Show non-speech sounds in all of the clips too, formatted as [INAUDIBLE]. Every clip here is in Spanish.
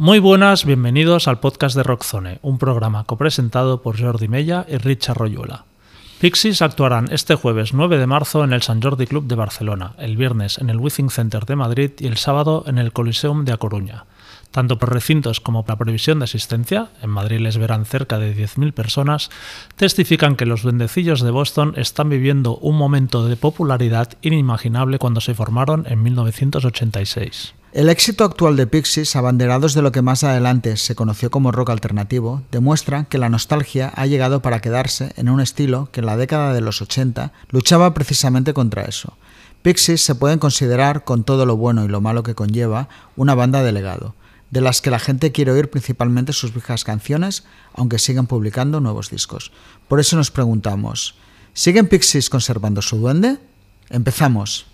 Muy buenas, bienvenidos al podcast de Rockzone, un programa copresentado por Jordi Mella y Richard Royuela. Pixies actuarán este jueves 9 de marzo en el San Jordi Club de Barcelona, el viernes en el Withing Center de Madrid y el sábado en el Coliseum de A Coruña. Tanto por recintos como por la previsión de asistencia, en Madrid les verán cerca de 10.000 personas, testifican que los duendecillos de Boston están viviendo un momento de popularidad inimaginable cuando se formaron en 1986. El éxito actual de Pixies, abanderados de lo que más adelante se conoció como rock alternativo, demuestra que la nostalgia ha llegado para quedarse en un estilo que en la década de los 80 luchaba precisamente contra eso. Pixies se pueden considerar, con todo lo bueno y lo malo que conlleva, una banda de legado, de las que la gente quiere oír principalmente sus viejas canciones, aunque sigan publicando nuevos discos. Por eso nos preguntamos, ¿siguen Pixies conservando su duende? Empezamos.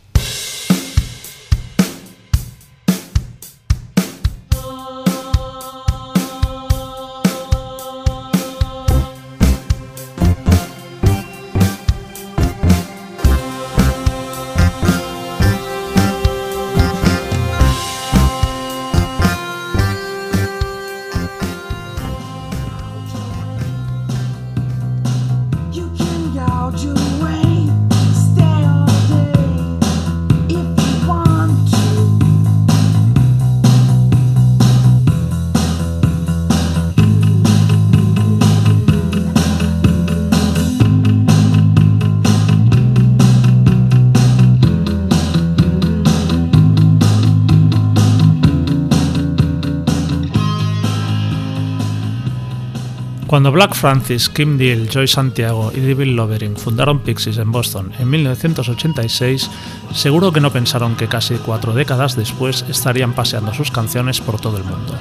Cuando Black Francis, Kim Deal, Joy Santiago y David Lovering fundaron Pixies en Boston en 1986, seguro que no pensaron que casi cuatro décadas después estarían paseando sus canciones por todo el mundo.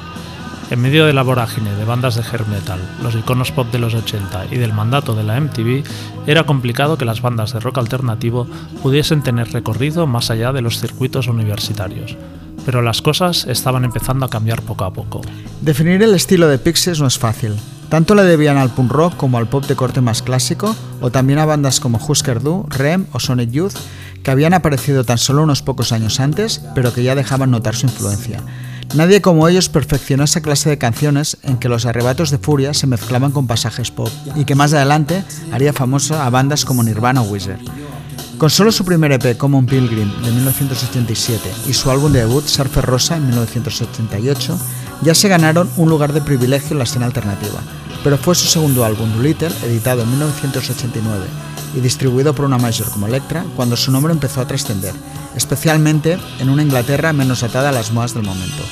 En medio de la vorágine de bandas de hair metal, los iconos pop de los 80 y del mandato de la MTV, era complicado que las bandas de rock alternativo pudiesen tener recorrido más allá de los circuitos universitarios. Pero las cosas estaban empezando a cambiar poco a poco. Definir el estilo de Pixies no es fácil. Tanto le debían al punk rock como al pop de corte más clásico, o también a bandas como Husker Du, Rem o Sonic Youth, que habían aparecido tan solo unos pocos años antes, pero que ya dejaban notar su influencia. Nadie como ellos perfeccionó esa clase de canciones en que los arrebatos de furia se mezclaban con pasajes pop, y que más adelante haría famoso a bandas como Nirvana o Wizard. Con solo su primer EP, Common Pilgrim, de 1987, y su álbum de debut, Surfer Rosa, en 1988, ya se ganaron un lugar de privilegio en la escena alternativa, pero fue su segundo álbum, Little, editado en 1989 y distribuido por una major como Elektra, cuando su nombre empezó a trascender, especialmente en una Inglaterra menos atada a las modas del momento.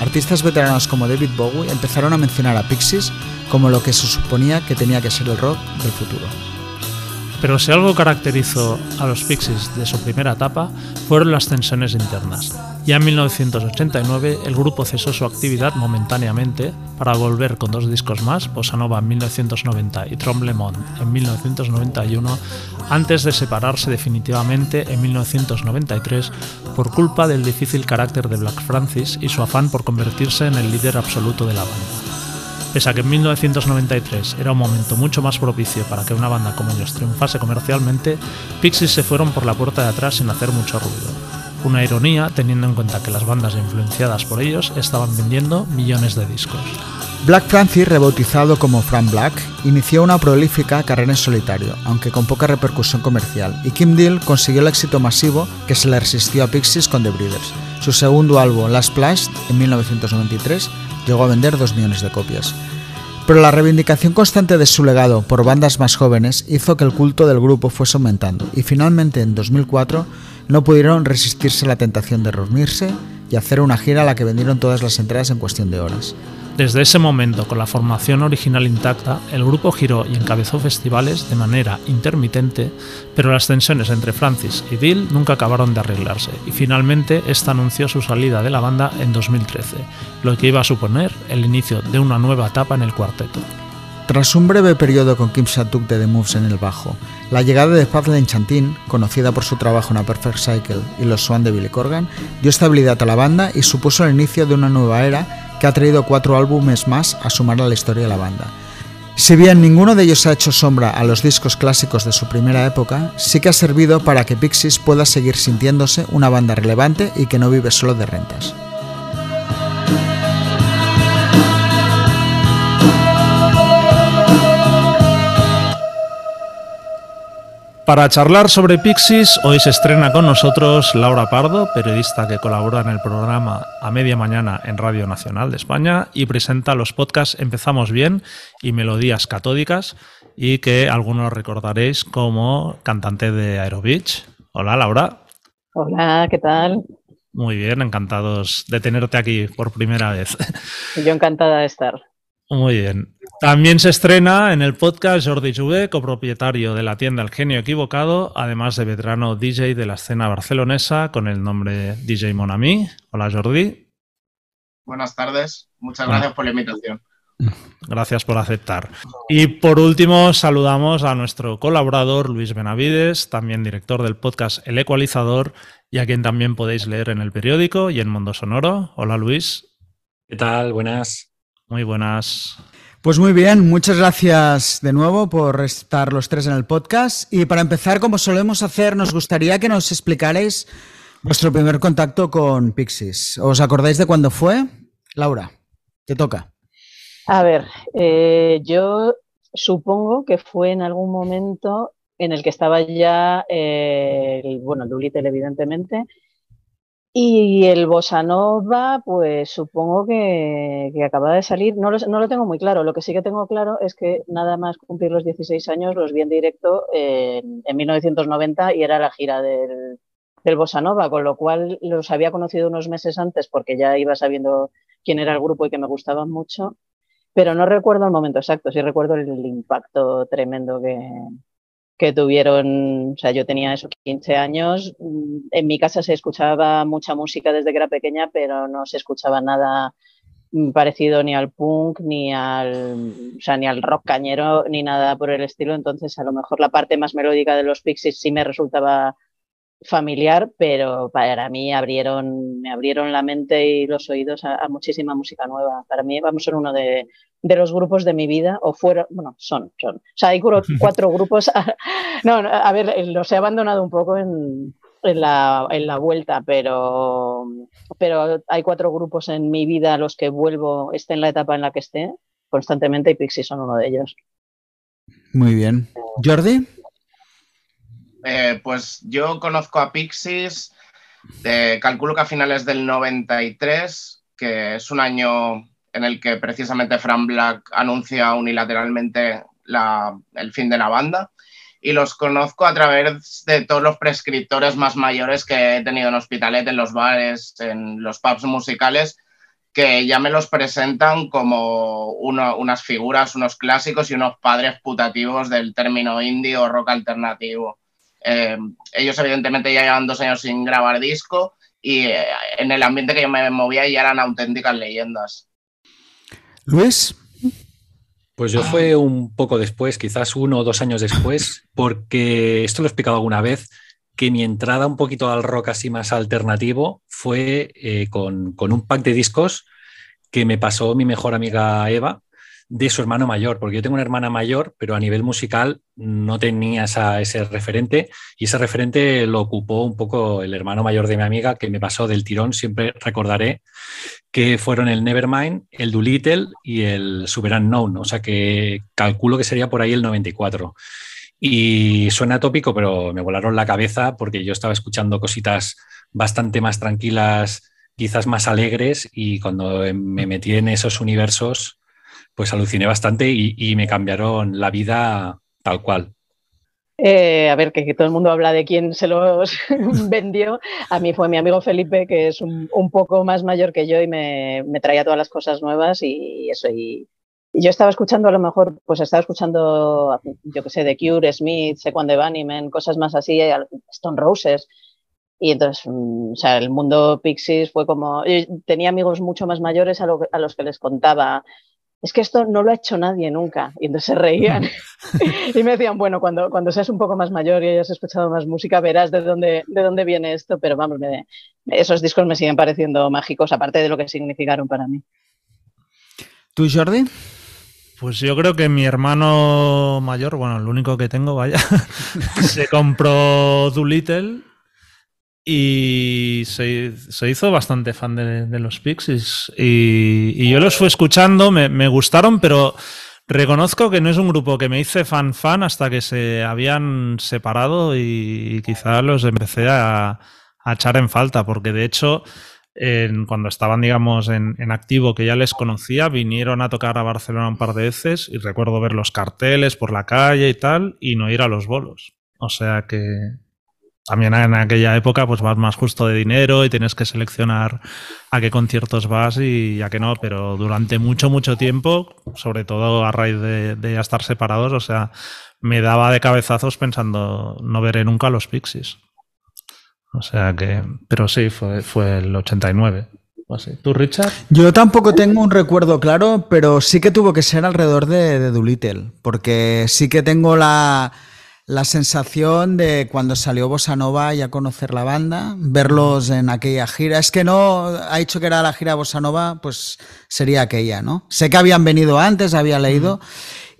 Artistas veteranos como David Bowie empezaron a mencionar a Pixies como lo que se suponía que tenía que ser el rock del futuro. Pero si algo caracterizó a los Pixies de su primera etapa fueron las tensiones internas. Ya en 1989 el grupo cesó su actividad momentáneamente para volver con dos discos más, Bossa Nova en 1990 y Tremblement en 1991, antes de separarse definitivamente en 1993 por culpa del difícil carácter de Black Francis y su afán por convertirse en el líder absoluto de la banda. Pese a que en 1993 era un momento mucho más propicio para que una banda como ellos triunfase comercialmente, Pixies se fueron por la puerta de atrás sin hacer mucho ruido. Una ironía teniendo en cuenta que las bandas influenciadas por ellos estaban vendiendo millones de discos. Black Francis, rebautizado como Frank Black, inició una prolífica carrera en solitario, aunque con poca repercusión comercial, y Kim Deal consiguió el éxito masivo que se le resistió a Pixies con The Breeders. Su segundo álbum, Last Splash, en 1993, llegó a vender 2 millones de copias. Pero la reivindicación constante de su legado por bandas más jóvenes hizo que el culto del grupo fuese aumentando y finalmente en 2004 no pudieron resistirse a la tentación de reunirse y hacer una gira a la que vendieron todas las entradas en cuestión de horas. Desde ese momento, con la formación original intacta, el grupo giró y encabezó festivales de manera intermitente, pero las tensiones entre Francis y Dill nunca acabaron de arreglarse, y finalmente esta anunció su salida de la banda en 2013, lo que iba a suponer el inicio de una nueva etapa en el cuarteto. Tras un breve periodo con Kim Shatuk de The Moves en el bajo, la llegada de Paz Lenchantin, conocida por su trabajo en A Perfect Cycle y Los Swan de Billy Corgan, dio estabilidad a la banda y supuso el inicio de una nueva era que ha traído cuatro álbumes más a sumar a la historia de la banda. Si bien ninguno de ellos ha hecho sombra a los discos clásicos de su primera época, sí que ha servido para que Pixies pueda seguir sintiéndose una banda relevante y que no vive solo de rentas. Para charlar sobre Pixies, hoy se estrena con nosotros Laura Pardo, periodista que colabora en el programa A Media Mañana en Radio Nacional de España y presenta los podcasts Empezamos Bien y Melodías Catódicas y que algunos recordaréis como cantante de Aerobitch. Hola Laura. Hola, ¿qué tal? Muy bien, encantados de tenerte aquí por primera vez. Yo encantada de estar. Muy bien. También se estrena en el podcast Jordi Juve, copropietario de la tienda El Genio Equivocado, además de veterano DJ de la escena barcelonesa con el nombre DJ Monami. Hola Jordi. Buenas tardes, muchas gracias por la invitación. Gracias por aceptar. Y por último, saludamos a nuestro colaborador Luis Benavides, también director del podcast El Ecualizador, y a quien también podéis leer en el periódico y en Mundo Sonoro. Hola Luis. ¿Qué tal? Buenas. Muy buenas. Pues muy bien, muchas gracias de nuevo por estar los tres en el podcast. Y para empezar, como solemos hacer, nos gustaría que nos explicarais vuestro primer contacto con Pixies. ¿Os acordáis de cuándo fue? Laura, te toca. A ver, eh, yo supongo que fue en algún momento en el que estaba ya, eh, el, bueno, Doolittle evidentemente, y el Bossa Nova, pues supongo que, que acaba de salir. No lo, no lo, tengo muy claro. Lo que sí que tengo claro es que nada más cumplir los 16 años los vi en directo en, en 1990 y era la gira del, del Bossa Nova, con lo cual los había conocido unos meses antes porque ya iba sabiendo quién era el grupo y que me gustaban mucho. Pero no recuerdo el momento exacto, sí recuerdo el impacto tremendo que, que tuvieron, o sea, yo tenía esos 15 años, en mi casa se escuchaba mucha música desde que era pequeña, pero no se escuchaba nada parecido ni al punk, ni al, o sea, ni al rock cañero, ni nada por el estilo, entonces a lo mejor la parte más melódica de los Pixies sí me resultaba familiar, pero para mí abrieron, me abrieron la mente y los oídos a, muchísima música nueva. Para mí vamos ser uno de, de, los grupos de mi vida, o fueron, bueno, son, son. O sea, hay [LAUGHS] cuatro grupos. [LAUGHS] A, no, a ver, los he abandonado un poco en, en, la, en la vuelta, pero, pero hay cuatro grupos en mi vida a los que vuelvo, esté en la etapa en la que esté, constantemente, y Pixie son uno de ellos. Muy bien. Jordi. Eh, pues yo conozco a Pixies, eh, calculo que a finales del 93, que es un año en el que precisamente Fran Black anuncia unilateralmente la, el fin de la banda. Y los conozco a través de todos los prescriptores más mayores que he tenido en Hospitalet, en los bares, en los pubs musicales, que ya me los presentan como uno, unas figuras, unos clásicos y unos padres putativos del término indie o rock alternativo. Eh, ellos evidentemente ya llevan dos años sin grabar disco y eh, en el ambiente que yo me movía ya eran auténticas leyendas. Luis. Pues yo fue un poco después, quizás uno o dos años después, porque esto lo he explicado alguna vez, que mi entrada un poquito al rock así más alternativo fue eh, con, con un pack de discos que me pasó mi mejor amiga Eva, de su hermano mayor, porque yo tengo una hermana mayor, pero a nivel musical no tenía esa, ese referente y ese referente lo ocupó un poco el hermano mayor de mi amiga que me pasó del tirón, siempre recordaré que fueron el Nevermind, el Doolittle y el Super Unknown, o sea que calculo que sería por ahí el 94. Y suena tópico, pero me volaron la cabeza porque yo estaba escuchando cositas bastante más tranquilas, quizás más alegres, y cuando me metí en esos universos, pues aluciné bastante y, y me cambiaron la vida tal cual. Eh, a ver, que, que, todo el mundo habla de quién se los [LAUGHS] vendió. A mí fue mi amigo Felipe, que es un, un poco más mayor que yo y me, me, traía todas las cosas nuevas y eso. Y, y, yo estaba escuchando, a lo mejor, pues estaba escuchando, yo qué sé, The Cure, Smith, Sequan de Bunnymen, cosas más así, Stone Roses. Y entonces, o sea, el mundo Pixies fue como. tenía amigos mucho más mayores a, lo, a los que les contaba es que esto no lo ha hecho nadie nunca. Y entonces se reían [LAUGHS] [LAUGHS] y me decían, bueno, cuando, cuando seas un poco más mayor y hayas escuchado más música, verás de dónde, de dónde viene esto, pero vamos, me, esos discos me siguen pareciendo mágicos, aparte de lo que significaron para mí. ¿Tú, Jordi? Pues yo creo que mi hermano mayor, bueno, el único que tengo, vaya, [LAUGHS] se compró Doolittle y se, se, hizo bastante fan de, de los Pixies. Y, yo los fui escuchando, me, me, gustaron, pero Reconozco que no es un grupo que me hice fan fan hasta que se habían separado y quizá los empecé a, echar en falta, porque de hecho, cuando estaban, digamos, en, activo, que ya les conocía, vinieron a tocar a Barcelona un par de veces y recuerdo ver los carteles por la calle y tal, y no ir a los bolos. O sea que, también en aquella época pues vas más justo de dinero y tienes que seleccionar a qué conciertos vas y a qué no, pero durante mucho, mucho tiempo, sobre todo a raíz de, ya estar separados, o sea, me daba de cabezazos pensando no veré nunca a los Pixies. O sea que, pero sí, fue, fue el 89. ¿Tú, Richard? Yo tampoco tengo un recuerdo claro, pero sí que tuvo que ser alrededor de, de Doolittle, porque sí que tengo la, la sensación de cuando salió Bossa Nova y a conocer la banda, verlos en aquella gira. Es que no ha dicho que era la gira Bossa Nova, pues sería aquella, ¿no? Sé que habían venido antes, había leído.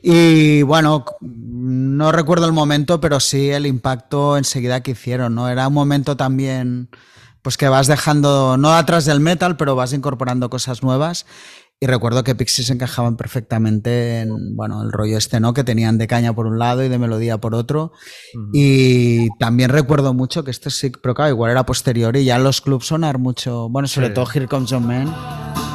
Y bueno, no recuerdo el momento, pero sí el impacto enseguida que hicieron, ¿no? Era un momento también, pues que vas dejando, no atrás del metal, pero vas incorporando cosas nuevas. Y recuerdo que Pixies encajaban perfectamente en, bueno, el rollo este, ¿no? Que tenían de caña por un lado y de melodía por otro. Y también recuerdo mucho que este sí, pero claro, igual era posterior y ya los clubs sonar mucho, bueno, sobre todo Here Comes John Man.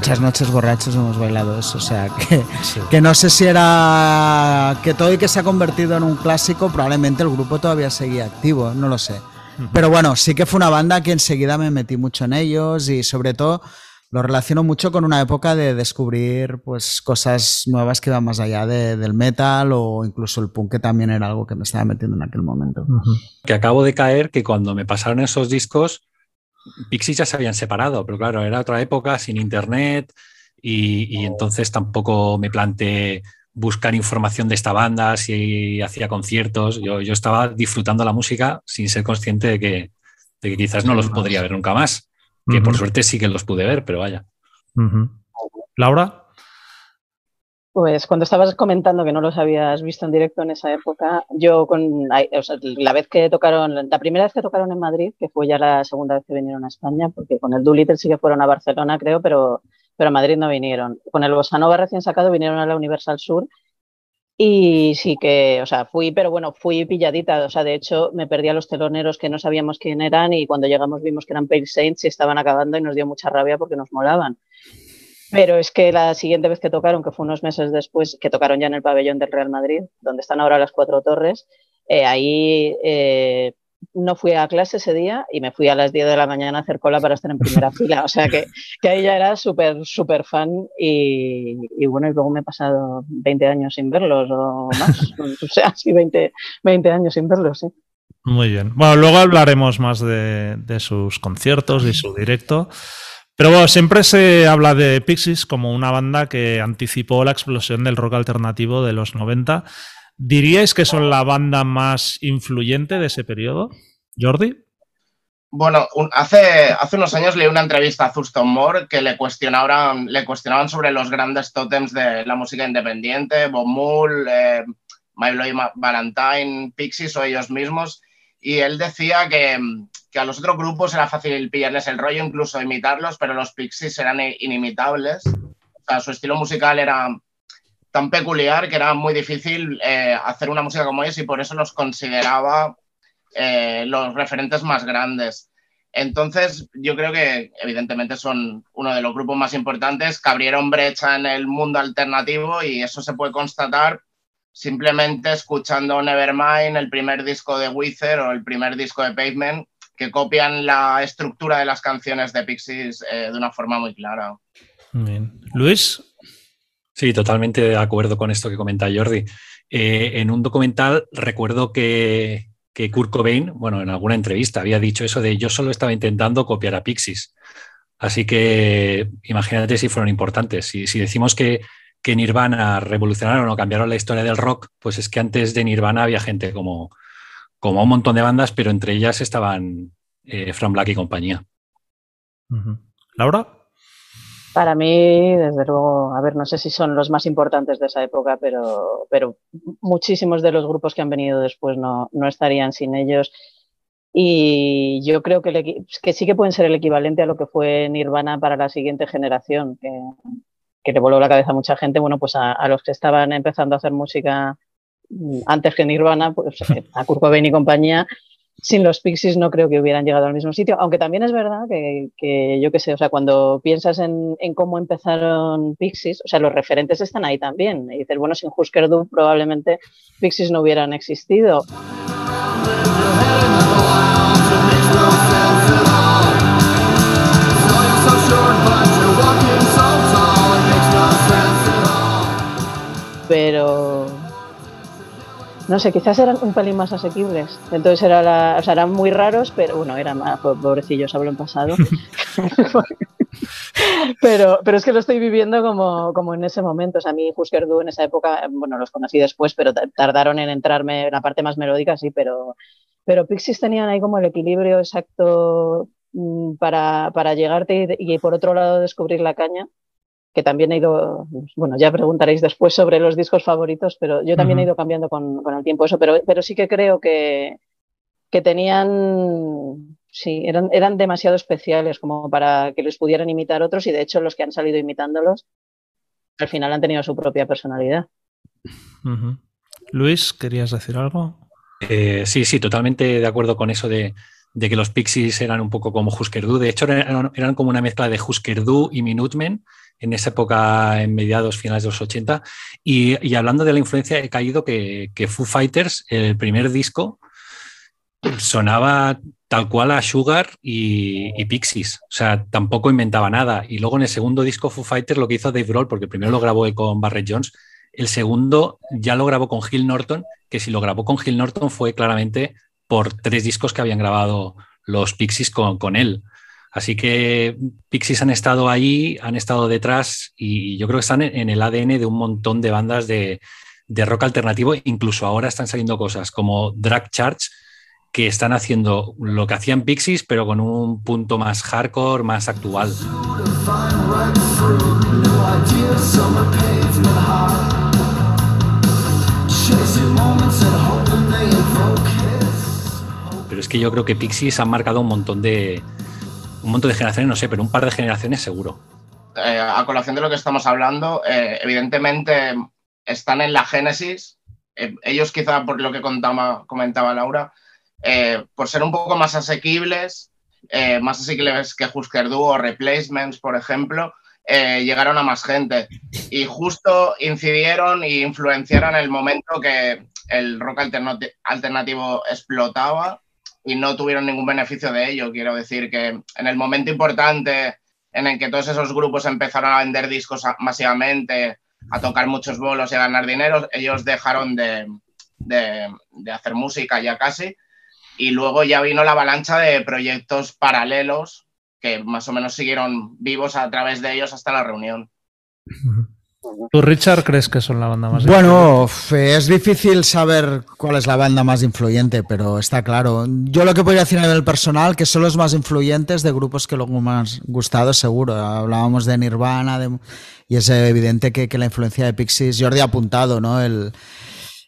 Muchas noches borrachos hemos bailado eso, o sea, que, que, no sé si era que todo y que se ha convertido en un clásico, probablemente el grupo todavía seguía activo, no lo sé. Pero bueno, sí que fue una banda que enseguida me metí mucho en ellos y sobre todo lo relaciono mucho con una época de descubrir pues cosas nuevas que iban más allá del metal o incluso el punk que también era algo que me estaba metiendo en aquel momento. Que acabo de caer que cuando me pasaron esos discos Pixies ya se habían separado, pero claro, era otra época sin internet y, entonces tampoco me planteé buscar información de esta banda, si hacía conciertos. Yo, estaba disfrutando la música sin ser consciente de que, quizás no los podría ver nunca más. Que por suerte sí que los pude ver, pero vaya. Laura. Pues cuando estabas comentando que no los habías visto en directo en esa época, yo con la vez que tocaron, la primera vez que tocaron en Madrid, que fue ya la segunda vez que vinieron a España, porque con el Doolittle sí que fueron a Barcelona, creo, pero, pero a Madrid no vinieron. Con el Bossa recién sacado vinieron a la Universal Sur y sí que, o sea, fui, pero bueno, fui pilladita. O sea, de hecho, me perdí a los teloneros que no sabíamos quién eran y cuando llegamos vimos que eran Pale Saints y estaban acabando y nos dio mucha rabia porque nos molaban. Pero es que la siguiente vez que tocaron, que fue unos meses después, que tocaron ya en el pabellón del Real Madrid, donde están ahora las cuatro torres, eh, ahí eh, no fui a clase ese día y me fui a las 10 de la mañana a hacer cola para estar en primera [LAUGHS] fila. O sea que, que ahí ya era súper, súper fan y, y, bueno, y luego me he pasado 20 años sin verlos o más. [LAUGHS] o sea, sí, 20, 20 años sin verlos, sí. Muy bien. Bueno, luego hablaremos más de, de sus conciertos y su directo. Pero bueno, siempre se habla de Pixies como una banda que anticipó la explosión del rock alternativo de los 90. ¿Diríais que son la banda más influyente de ese periodo? Jordi. Bueno, hace, hace unos años leí una entrevista a Thurston Moore que le cuestionaban, le cuestionaban sobre los grandes tótems de la música independiente, Bob Moore, eh, My Bloody Valentine, Pixies o ellos mismos. Y él decía que, que a los otros grupos era fácil pillarles el rollo, incluso imitarlos, pero los Pixies eran inimitables. O sea, su estilo musical era tan peculiar que era muy difícil eh, hacer una música como ellos y por eso los consideraba eh, los referentes más grandes. Entonces, yo creo que evidentemente son uno de los grupos más importantes que abrieron brecha en el mundo alternativo y eso se puede constatar simplemente escuchando Nevermind, el primer disco de Wither o el primer disco de Pavement, que copian la estructura de las canciones de Pixies eh, de una forma muy clara. Luis. Sí, totalmente de acuerdo con esto que comenta Jordi. Eh, en un documental recuerdo que, que Kurt Cobain, bueno, en alguna entrevista había dicho eso de yo solo estaba intentando copiar a Pixies. Así que imagínate si fueron importantes. Si, si decimos que, que, Nirvana revolucionaron o cambiaron la historia del rock, pues es que antes de Nirvana había gente como, como un montón de bandas, pero entre ellas estaban eh, Black y compañía. ¿Laura? Para mí, desde luego, a ver, no sé si son los más importantes de esa época, pero, pero muchísimos de los grupos que han venido después no, no estarían sin ellos. Y yo creo que, que, sí que pueden ser el equivalente a lo que fue Nirvana para la siguiente generación, que, que le voló la cabeza a mucha gente, bueno, pues a, a, los que estaban empezando a hacer música antes que Nirvana, pues [LAUGHS] a Kurt Cobain y compañía, sin los Pixies no creo que hubieran llegado al mismo sitio, aunque también es verdad que, que yo qué sé, o sea, cuando piensas en, en, cómo empezaron Pixies, o sea, los referentes están ahí también. Y dices, bueno, sin Husker Du probablemente Pixies no hubieran existido. Pero no sé, quizás eran un pelín más asequibles. Entonces era la, o sea, eran muy raros, pero bueno, eran más pobrecillos, hablo en pasado. [LAUGHS] pero, pero es que lo estoy viviendo como, como en ese momento. O sea, a mí Husker Du en esa época, bueno, los conocí después, pero tardaron en entrarme en la parte más melódica, sí, pero, pero Pixies tenían ahí como el equilibrio exacto mm, para, para llegarte y, y por otro lado descubrir la caña que también he ido, bueno, ya preguntaréis después sobre los discos favoritos, pero yo también uh -huh. he ido cambiando con, con, el tiempo eso, pero, pero sí que creo que, que tenían, sí, eran, eran demasiado especiales como para que los pudieran imitar otros y de hecho los que han salido imitándolos al final han tenido su propia personalidad. Uh -huh. Luis, ¿querías decir algo? Eh, sí, sí, totalmente de acuerdo con eso de, de que los Pixies eran un poco como Husker Du. De hecho, eran, eran como una mezcla de Husker Du y Minutemen en esa época, en mediados, finales de los 80. Y, y hablando de la influencia, he caído que, que, Foo Fighters, el primer disco, sonaba tal cual a Sugar y, y, Pixies. O sea, tampoco inventaba nada. Y luego en el segundo disco, Foo Fighters, lo que hizo Dave Grohl, porque primero lo grabó con Barrett Jones, el segundo ya lo grabó con Gil Norton, que si lo grabó con Gil Norton fue claramente por tres discos que habían grabado los Pixies con, él. Así que Pixies han estado ahí, han estado detrás y yo creo que están en el ADN de un montón de bandas de, de rock alternativo. Incluso ahora están saliendo cosas como Drag Charge que están haciendo lo que hacían Pixies, pero con un punto más hardcore, más actual. Que yo creo que Pixies han marcado un montón de, un montón de generaciones, no sé, pero un par de generaciones seguro. Eh, a colación de lo que estamos hablando, eh, evidentemente están en la génesis. Eh, ellos quizá por lo que contaba, comentaba Laura, eh, por ser un poco más asequibles, más asequibles que Husker Du o Replacements, por ejemplo, llegaron a más gente. Y justo incidieron e influenciaron el momento que el rock alternativo explotaba y no tuvieron ningún beneficio de ello. Quiero decir que en el momento importante en el que todos esos grupos empezaron a vender discos masivamente, a tocar muchos bolos y a ganar dinero, ellos dejaron de, de, de hacer música ya casi. Y luego ya vino la avalancha de proyectos paralelos que más o menos siguieron vivos a través de ellos hasta la reunión. [LAUGHS] ¿Tú, Richard, crees que son la banda más Bueno, influyente? es difícil saber cuál es la banda más influyente, pero está claro. Yo lo que podría decir a nivel personal, que son los más influyentes de grupos que luego me han gustado, seguro. Hablábamos de Nirvana, de, y es evidente que, que, la influencia de Pixies, Jordi ha apuntado, ¿no? El,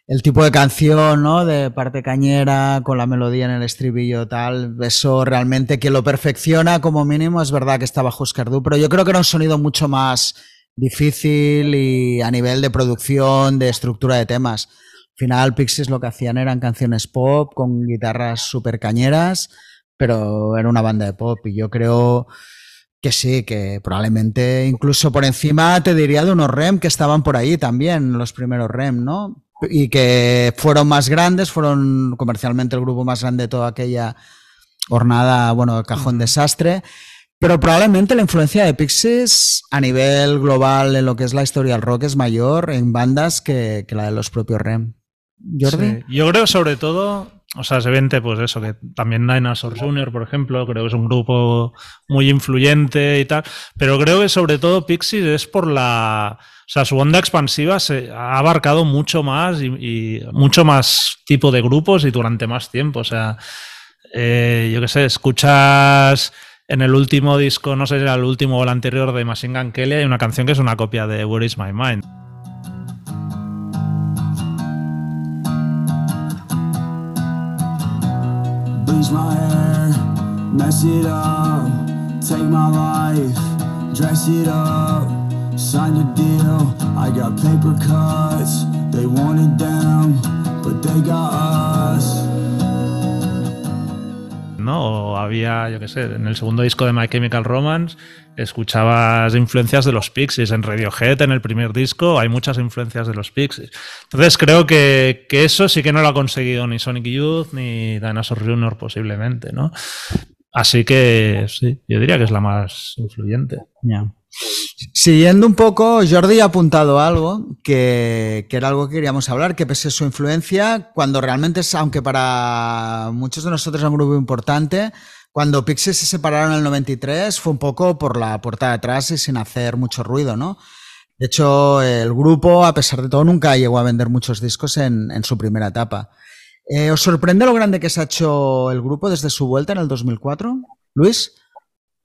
el tipo de canción, ¿no? De parte cañera, con la melodía en el estribillo, tal. Eso realmente que lo perfecciona como mínimo. Es verdad que está bajo Oscar pero yo creo que era un sonido mucho más difícil y a nivel de producción, de estructura de temas. Al final, Pixies lo que hacían eran canciones pop con guitarras súper cañeras, pero era una banda de pop y yo creo que sí, que probablemente incluso por encima te diría de unos REM que estaban por ahí también, los primeros REM, ¿no? Y que fueron más grandes, fueron comercialmente el grupo más grande de toda aquella jornada, bueno, cajón desastre. Pero probablemente la influencia de Pixies a nivel global en lo que es la historia del rock es mayor en bandas que, que la de los propios REM. Jordi. Yo creo sobre todo, o sea, se vente pues eso, que también Dinosaur Jr., por ejemplo, creo que es un grupo muy influyente y tal, pero creo que sobre todo Pixies es por la... O sea, su onda expansiva se ha abarcado mucho más y, y mucho más tipo de grupos y durante más tiempo. O sea, eh, yo qué sé, escuchas en el último disco, no sé si era el último o el anterior de Machine Gun Kelly, hay una canción que es una copia de Where Is My Mind. my hair, mess it up, take my life, dress it up, sign a deal. I got paper cuts, they want it down, but they got us. ¿No? O había, yo qué sé, en el segundo disco de My Chemical Romance escuchabas influencias de los Pixies. En Radiohead, en el primer disco, hay muchas influencias de los Pixies. Entonces creo que, eso sí que no lo ha conseguido ni Sonic Youth ni Dinosaur Jr. posiblemente, ¿no? Así que sí, yo diría que es la más influyente. Siguiendo un poco, Jordi ha apuntado algo que, era algo que queríamos hablar, que pese a su influencia, cuando realmente es, aunque para muchos de nosotros es un grupo importante, cuando Pixies se separaron en el 93 fue un poco por la puerta de atrás y sin hacer mucho ruido, ¿no? De hecho, el grupo, a pesar de todo, nunca llegó a vender muchos discos en, su primera etapa. Eh, ¿Os sorprende lo grande que se ha hecho el grupo desde su vuelta en el 2004? Luis.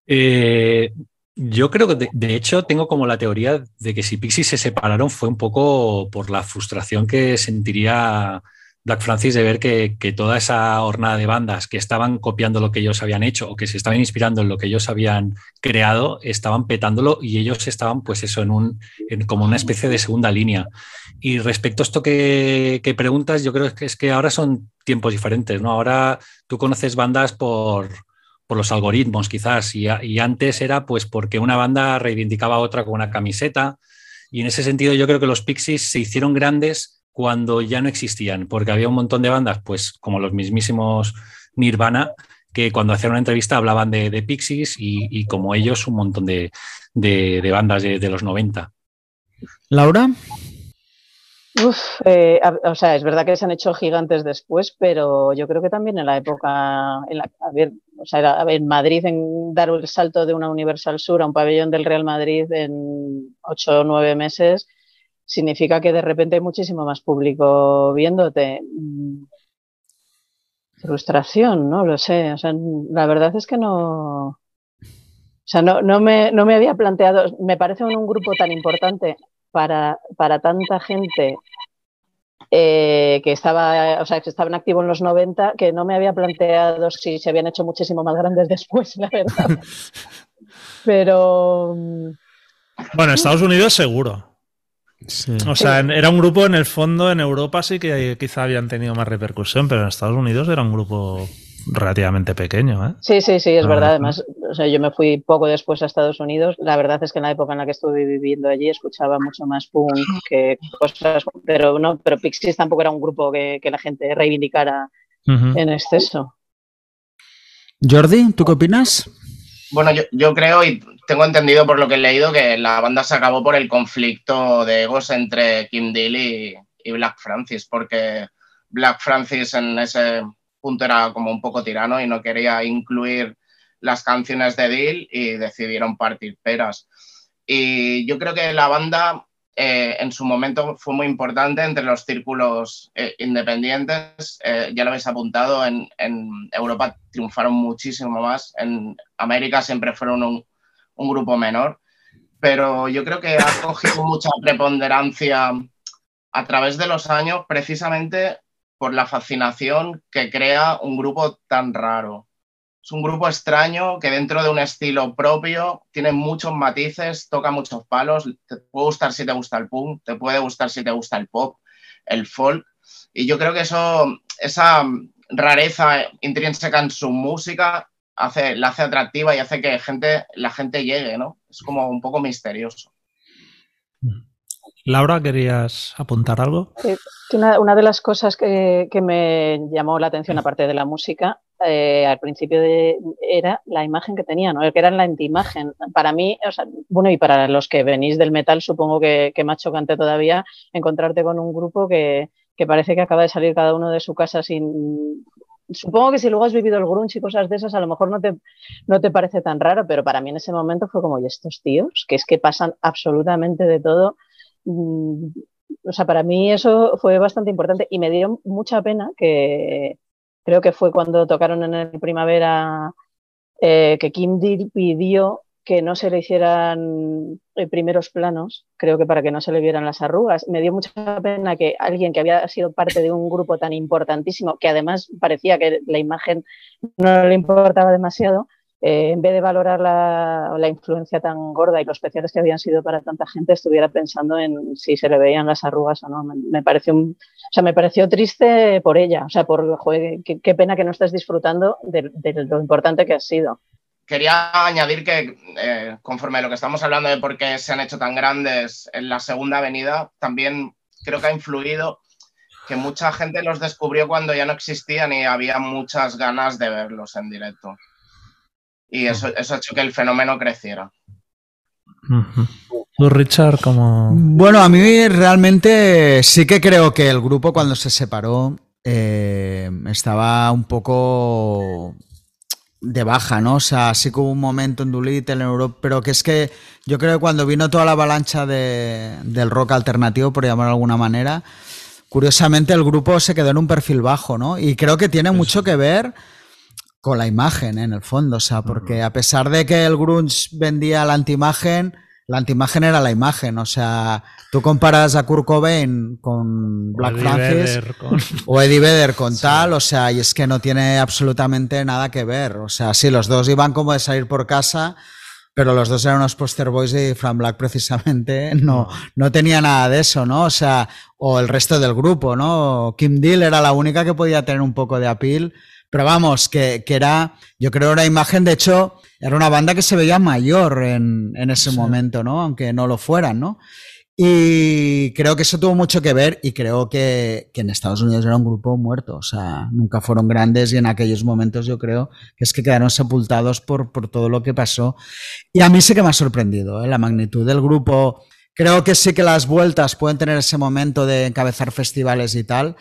Eh, yo creo que, de, hecho, tengo como la teoría de que si Pixies se separaron fue un poco por la frustración que sentiría Black Francis de ver que, toda esa hornada de bandas que estaban copiando lo que ellos habían hecho o que se estaban inspirando en lo que ellos habían creado, estaban petándolo y ellos estaban, pues eso, en un, como una especie de segunda línea. Y respecto a esto que, preguntas, yo creo que es que ahora son tiempos diferentes, ¿no? Ahora tú conoces bandas por por los algoritmos quizás, y, antes era pues porque una banda reivindicaba a otra con una camiseta, y en ese sentido yo creo que los Pixies se hicieron grandes cuando ya no existían, porque había un montón de bandas, pues como los mismísimos Nirvana, que cuando hacían una entrevista hablaban de, Pixies y, como ellos un montón de, bandas de, de los 90. Laura. Uf, eh, o sea, es verdad que se han hecho gigantes después, pero yo creo que también en la época, en la, a ver, o sea, en Madrid, dar el salto de una Universal Sur a un pabellón del Real Madrid en ocho o nueve meses, significa que de repente hay muchísimo más público viéndote. Mm, frustración, no lo sé. O sea, la verdad es que no. O sea, no, no, me, no me había planteado. Me parece un grupo tan importante para, para tanta gente eh, que estaba, o sea, que estaban activos en los 90, que no me había planteado si se habían hecho muchísimo más grandes [LAUGHS] después, la verdad. Pero. Bueno, Estados Unidos seguro. O sea, era un grupo en el fondo, en Europa sí que quizá habían tenido más repercusión, pero en Estados Unidos era un grupo relativamente pequeño. ¿eh? Sí, sí, sí, es ah, verdad. Además, o sea, yo me fui poco después a Estados Unidos. La verdad es que en la época en la que estuve viviendo allí escuchaba mucho más punk que cosas, pero no, pero Pixies tampoco era un grupo que, la gente reivindicara en exceso. Jordi, ¿tú qué opinas? Bueno, yo, creo y tengo entendido por lo que he leído que la banda se acabó por el conflicto de egos entre Kim Deal y, y Black Francis, porque Black Francis en ese era como un poco tirano y no quería incluir las canciones de Deal y decidieron partir peras. Y yo creo que la banda eh, en su momento fue muy importante entre los círculos eh, independientes. Eh, ya lo habéis apuntado, en, Europa triunfaron muchísimo más, en América siempre fueron un grupo menor, pero yo creo que ha cogido mucha preponderancia a través de los años precisamente por la fascinación que crea un grupo tan raro. Es un grupo extraño que dentro de un estilo propio tiene muchos matices, toca muchos palos. Te puede gustar si te gusta el punk, te puede gustar si te gusta el pop, el folk. Y yo creo que eso, esa rareza intrínseca en su música hace, la hace atractiva y hace que gente, la gente llegue, ¿no? Es como un poco misterioso. Laura, ¿querías apuntar algo? una, de las cosas que, me llamó la atención, aparte de la música, eh, al principio era la imagen que tenían, ¿no? que era la antimagen. Para mí, bueno, y para los que venís del metal, supongo que, que más chocante todavía encontrarte con un grupo que, parece que acaba de salir cada uno de su casa sin, supongo que si luego has vivido el grunge y cosas de esas, a lo mejor no te, no te parece tan raro, pero para mí en ese momento fue como, ¿y estos tíos? Que es que pasan absolutamente de todo o sea, para mí eso fue bastante importante y me dio mucha pena que creo que fue cuando tocaron en el primavera eh, que Kim Deal pidió que no se le hicieran eh, primeros planos, creo que para que no se le vieran las arrugas. Me dio mucha pena que alguien que había sido parte de un grupo tan importantísimo, que además parecía que la imagen no le importaba demasiado, eh, en vez de valorar la, la, influencia tan gorda y los especiales que habían sido para tanta gente, estuviera pensando en si se le veían las arrugas o no. Me, pareció, o sea, me pareció triste por ella, o sea, por qué, qué pena que no estés disfrutando de, de, lo importante que has sido quería añadir que eh, conforme a lo que estamos hablando de por qué se han hecho tan grandes en la segunda avenida, también creo que ha influido que mucha gente los descubrió cuando ya no existían y había muchas ganas de verlos en directo. Y eso, eso ha hecho que el fenómeno creciera. ¿Tú, Richard, como...? Bueno, a mí realmente sí que creo que el grupo cuando se separó eh, estaba un poco de baja, ¿no? O sea, sí que hubo un momento en Doolittle, en Europa, pero que es que yo creo que cuando vino toda la avalancha de, del rock alternativo, por llamarlo de alguna manera, curiosamente el grupo se quedó en un perfil bajo, ¿no? Y creo que tiene mucho que ver con la imagen, ¿eh? en el fondo, o sea, porque a pesar de que el grunge vendía la antimagen, la antimagen era la imagen, o sea, tú comparas a Kurt Cobain con Black Eddie Francis con- o Eddie Vedder con [LAUGHS] Sí. tal, o sea, y es que no tiene absolutamente nada que ver, o sea, sí, los dos iban como de salir por casa, pero los dos eran unos poster boys y Frank Black precisamente [LAUGHS] no, no tenía nada de eso, ¿no? O sea, o el resto del grupo, ¿no? Kim Deal era la única que podía tener un poco de appeal, pero vamos, que, que era, yo creo, una imagen, de hecho, era una banda que se veía mayor en, en ese Sí. momento, ¿no? Aunque no lo fueran, ¿no? Y creo que eso tuvo mucho que ver y creo que, que en Estados Unidos era un grupo muerto, o sea, nunca fueron grandes y en aquellos momentos yo creo que es que quedaron sepultados por, por todo lo que pasó. Y a mí sí que me ha sorprendido ¿eh? la magnitud del grupo. Creo que sí que las vueltas pueden tener ese momento de encabezar festivales y tal,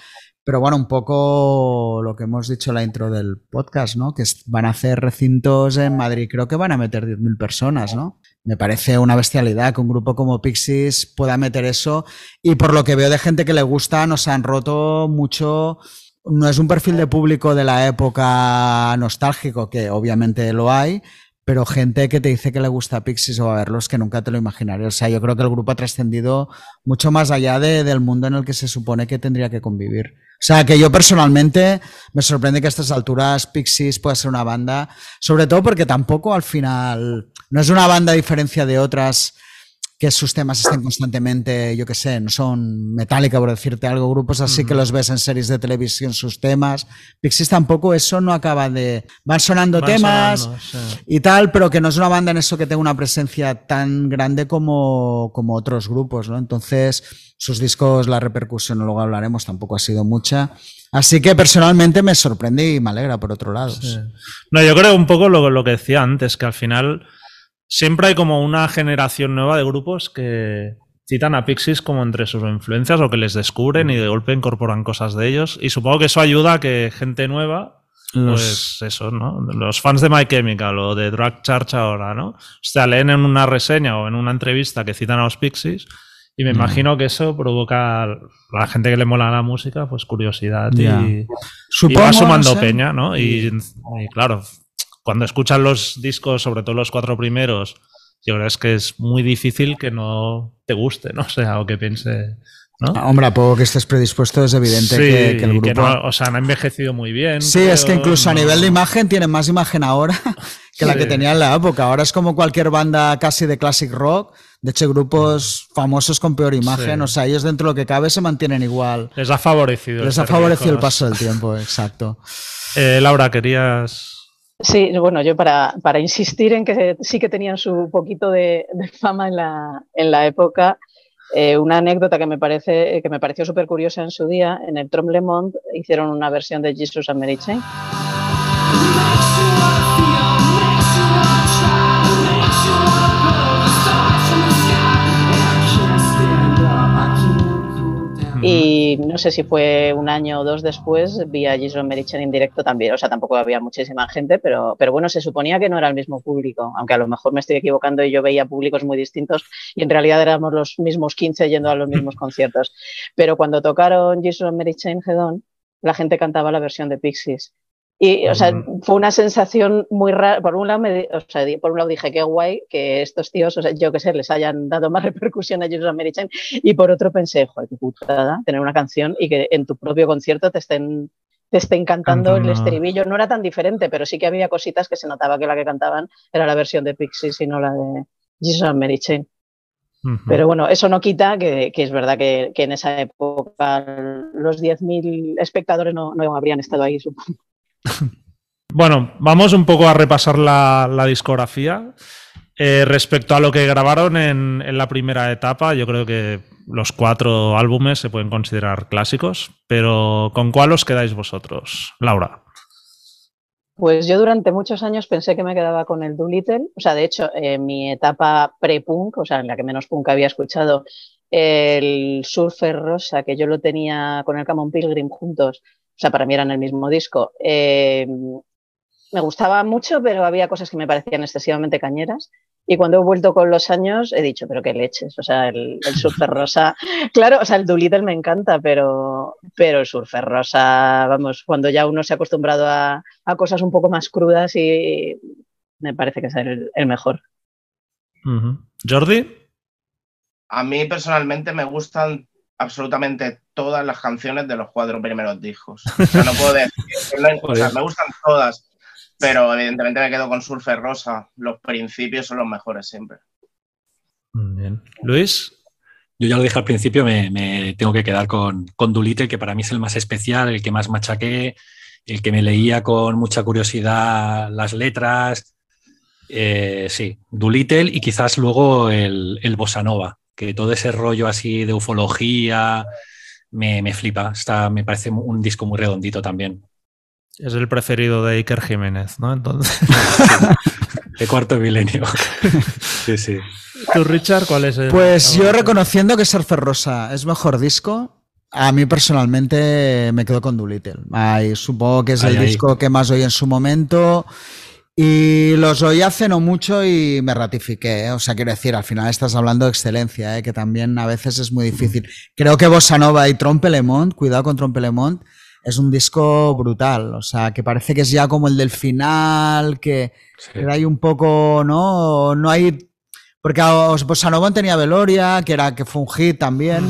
pero bueno, un poco lo que hemos dicho en la intro del podcast, ¿no? Que van a hacer recintos en Madrid, creo que van a meter 10.000 personas, ¿no? Me parece una bestialidad que un grupo como Pixies pueda meter eso y por lo que veo de gente que le gusta nos han roto mucho. No es un perfil de público de la época nostálgico, que obviamente lo hay, pero gente que te dice que le gusta Pixies o a verlos que nunca te lo imaginaré. O sea, yo creo que el grupo ha trascendido mucho más allá de- del mundo en el que se supone que tendría que convivir. O sea, que yo personalmente me sorprende que a estas alturas Pixies pueda ser una banda, sobre todo porque tampoco al final no es una banda a diferencia de otras que sus temas estén constantemente, yo qué sé, no son Metallica por decirte algo, grupos así que los ves en series de televisión sus temas. Pixies tampoco eso no acaba de van sonando Van temas sonando, sí. y tal, pero que no es una banda en eso que tenga una presencia tan grande como, como otros grupos, ¿no? Entonces, sus discos, la repercusión, luego hablaremos, tampoco ha sido mucha. Así que personalmente me sorprende y me alegra por otro lado. Sí. No, yo creo un poco lo, lo que decía antes, que al final siempre hay como una generación nueva de grupos que citan a Pixies como entre sus influencias o que les descubren y de golpe incorporan cosas de ellos. Y supongo que eso ayuda a que gente nueva, pues eso, ¿no? Los fans de My Chemical o de Drag Church ahora, ¿no? O sea, leen en una reseña o en una entrevista que citan a los Pixies. Y me Mm. imagino que eso provoca a la gente que le mola la música, pues curiosidad y, va sumando peña, ¿no? Y, y claro, cuando escuchas los discos, sobre todo los cuatro primeros, yo creo es que es muy difícil que no te guste, ¿no? [LAUGHS] O sea, o que piense, ¿no? Ah, Hombre, a poco que estés predispuesto es evidente Sí, que, que el grupo... no- o sea, han envejecido muy bien. Sí, es que incluso a nivel de imagen tienen más imagen ahora [LAUGHS] que la que tenía en la época. Ahora es como cualquier banda casi de classic rock. De hecho, grupos famosos con peor imagen. Sí. O sea, ellos dentro de lo que cabe se mantienen igual. Les ha favorecido. Les ha favorecido el paso del tiempo, [LAUGHS] exacto. Eh, Laura, querías. Sí, bueno, yo para, para insistir en que sí que tenían su poquito de, fama en la, en la época, eh, una anécdota que me, parece, que me pareció súper curiosa en su día, en el Trom Le Monde hicieron una versión de Jesus and. Y no sé si fue un año o dos después, vi a Jason Merichen en directo también. O sea, tampoco había muchísima gente, pero, pero bueno, se suponía que no era el mismo público, aunque a lo mejor me estoy equivocando y yo veía públicos muy distintos y en realidad éramos los mismos 15 yendo a los mismos [LAUGHS] conciertos. Pero cuando tocaron Jason Merichen Hedon, la gente cantaba la versión de Pixies. Y, o sea, fue una sensación muy rara. Por un lado, me, o sea, por un lado dije qué guay que estos tíos, o sea, yo qué sé, les hayan dado más [LAUGHS] repercusión a Jesus Mary Chain. Y por otro pensé, joder, qué putada tener una canción y que en tu propio concierto te estén, te estén cantando el estribillo. No era tan diferente, pero sí que había cositas que se notaba que la que cantaban era la versión de Pixies y no la de Jesus Mary Chain. Pero bueno, eso no quita que, es verdad que, en esa época los 10.000 espectadores no, no habrían estado ahí, supongo. Bueno, vamos un poco a repasar la, discografía. Eh, respecto a lo que grabaron en, la primera etapa, yo creo que los cuatro álbumes se pueden considerar clásicos, pero ¿con cuál os quedáis vosotros, Laura? Pues yo durante muchos años pensé que me quedaba con el Doolittle. O sea, de hecho, en mi etapa pre-punk, o sea, en la que menos punk había escuchado, el Surfer Rosa, que yo lo tenía con el Camon Pilgrim juntos, o sea, para mí eran el mismo disco. Eh, me gustaba mucho, pero había cosas que me parecían excesivamente cañeras. Y cuando he vuelto con los años, he dicho, pero qué leches. O sea, el, [LAUGHS] Surfer Rosa. Claro, o sea, el Doolittle me encanta, pero, pero el Surfer Rosa, vamos, cuando ya uno se ha acostumbrado a, cosas un poco más crudas y me parece que es el, mejor. Jordi. A mí personalmente me gustan absolutamente todas las canciones de los cuatro primeros discos. O sea, no puedo decir, me gustan todas, pero evidentemente me quedo con Surfer Rosa. Los principios son los mejores siempre. Bien. Luis. Yo ya lo dije al principio, me, tengo que quedar con, con Dulite, que para mí es el más especial, el que más machaqué, el que me leía con mucha curiosidad las letras. Eh, sí, Doolittle y quizás luego el, el Bossa Nova, que todo ese rollo así de ufología me, flipa. Está, me parece un disco muy redondito también. Es el preferido de Iker Jiménez, ¿no? Entonces. [LAUGHS] de cuarto milenio. [LAUGHS] sí, sí. ¿Tú, Richard, cuál es el.? Pues yo reconociendo que Surfer Rosa es mejor disco, a mí personalmente me quedo con Doolittle. supongo que es el disco que más oí en su momento y los oí hace no mucho y me ratifiqué. ¿eh? O sea, quiero decir, al final estás hablando de excelencia, ¿eh? que también a veces es muy difícil. Creo que Bossa Nova y Trompelemont, cuidado con Trompelemont, es un disco brutal. O sea, que parece que es ya como el del final, que, hay un poco, ¿no? No hay. Porque Bossa Nova tenía Veloria, que, era, que fue un hit también.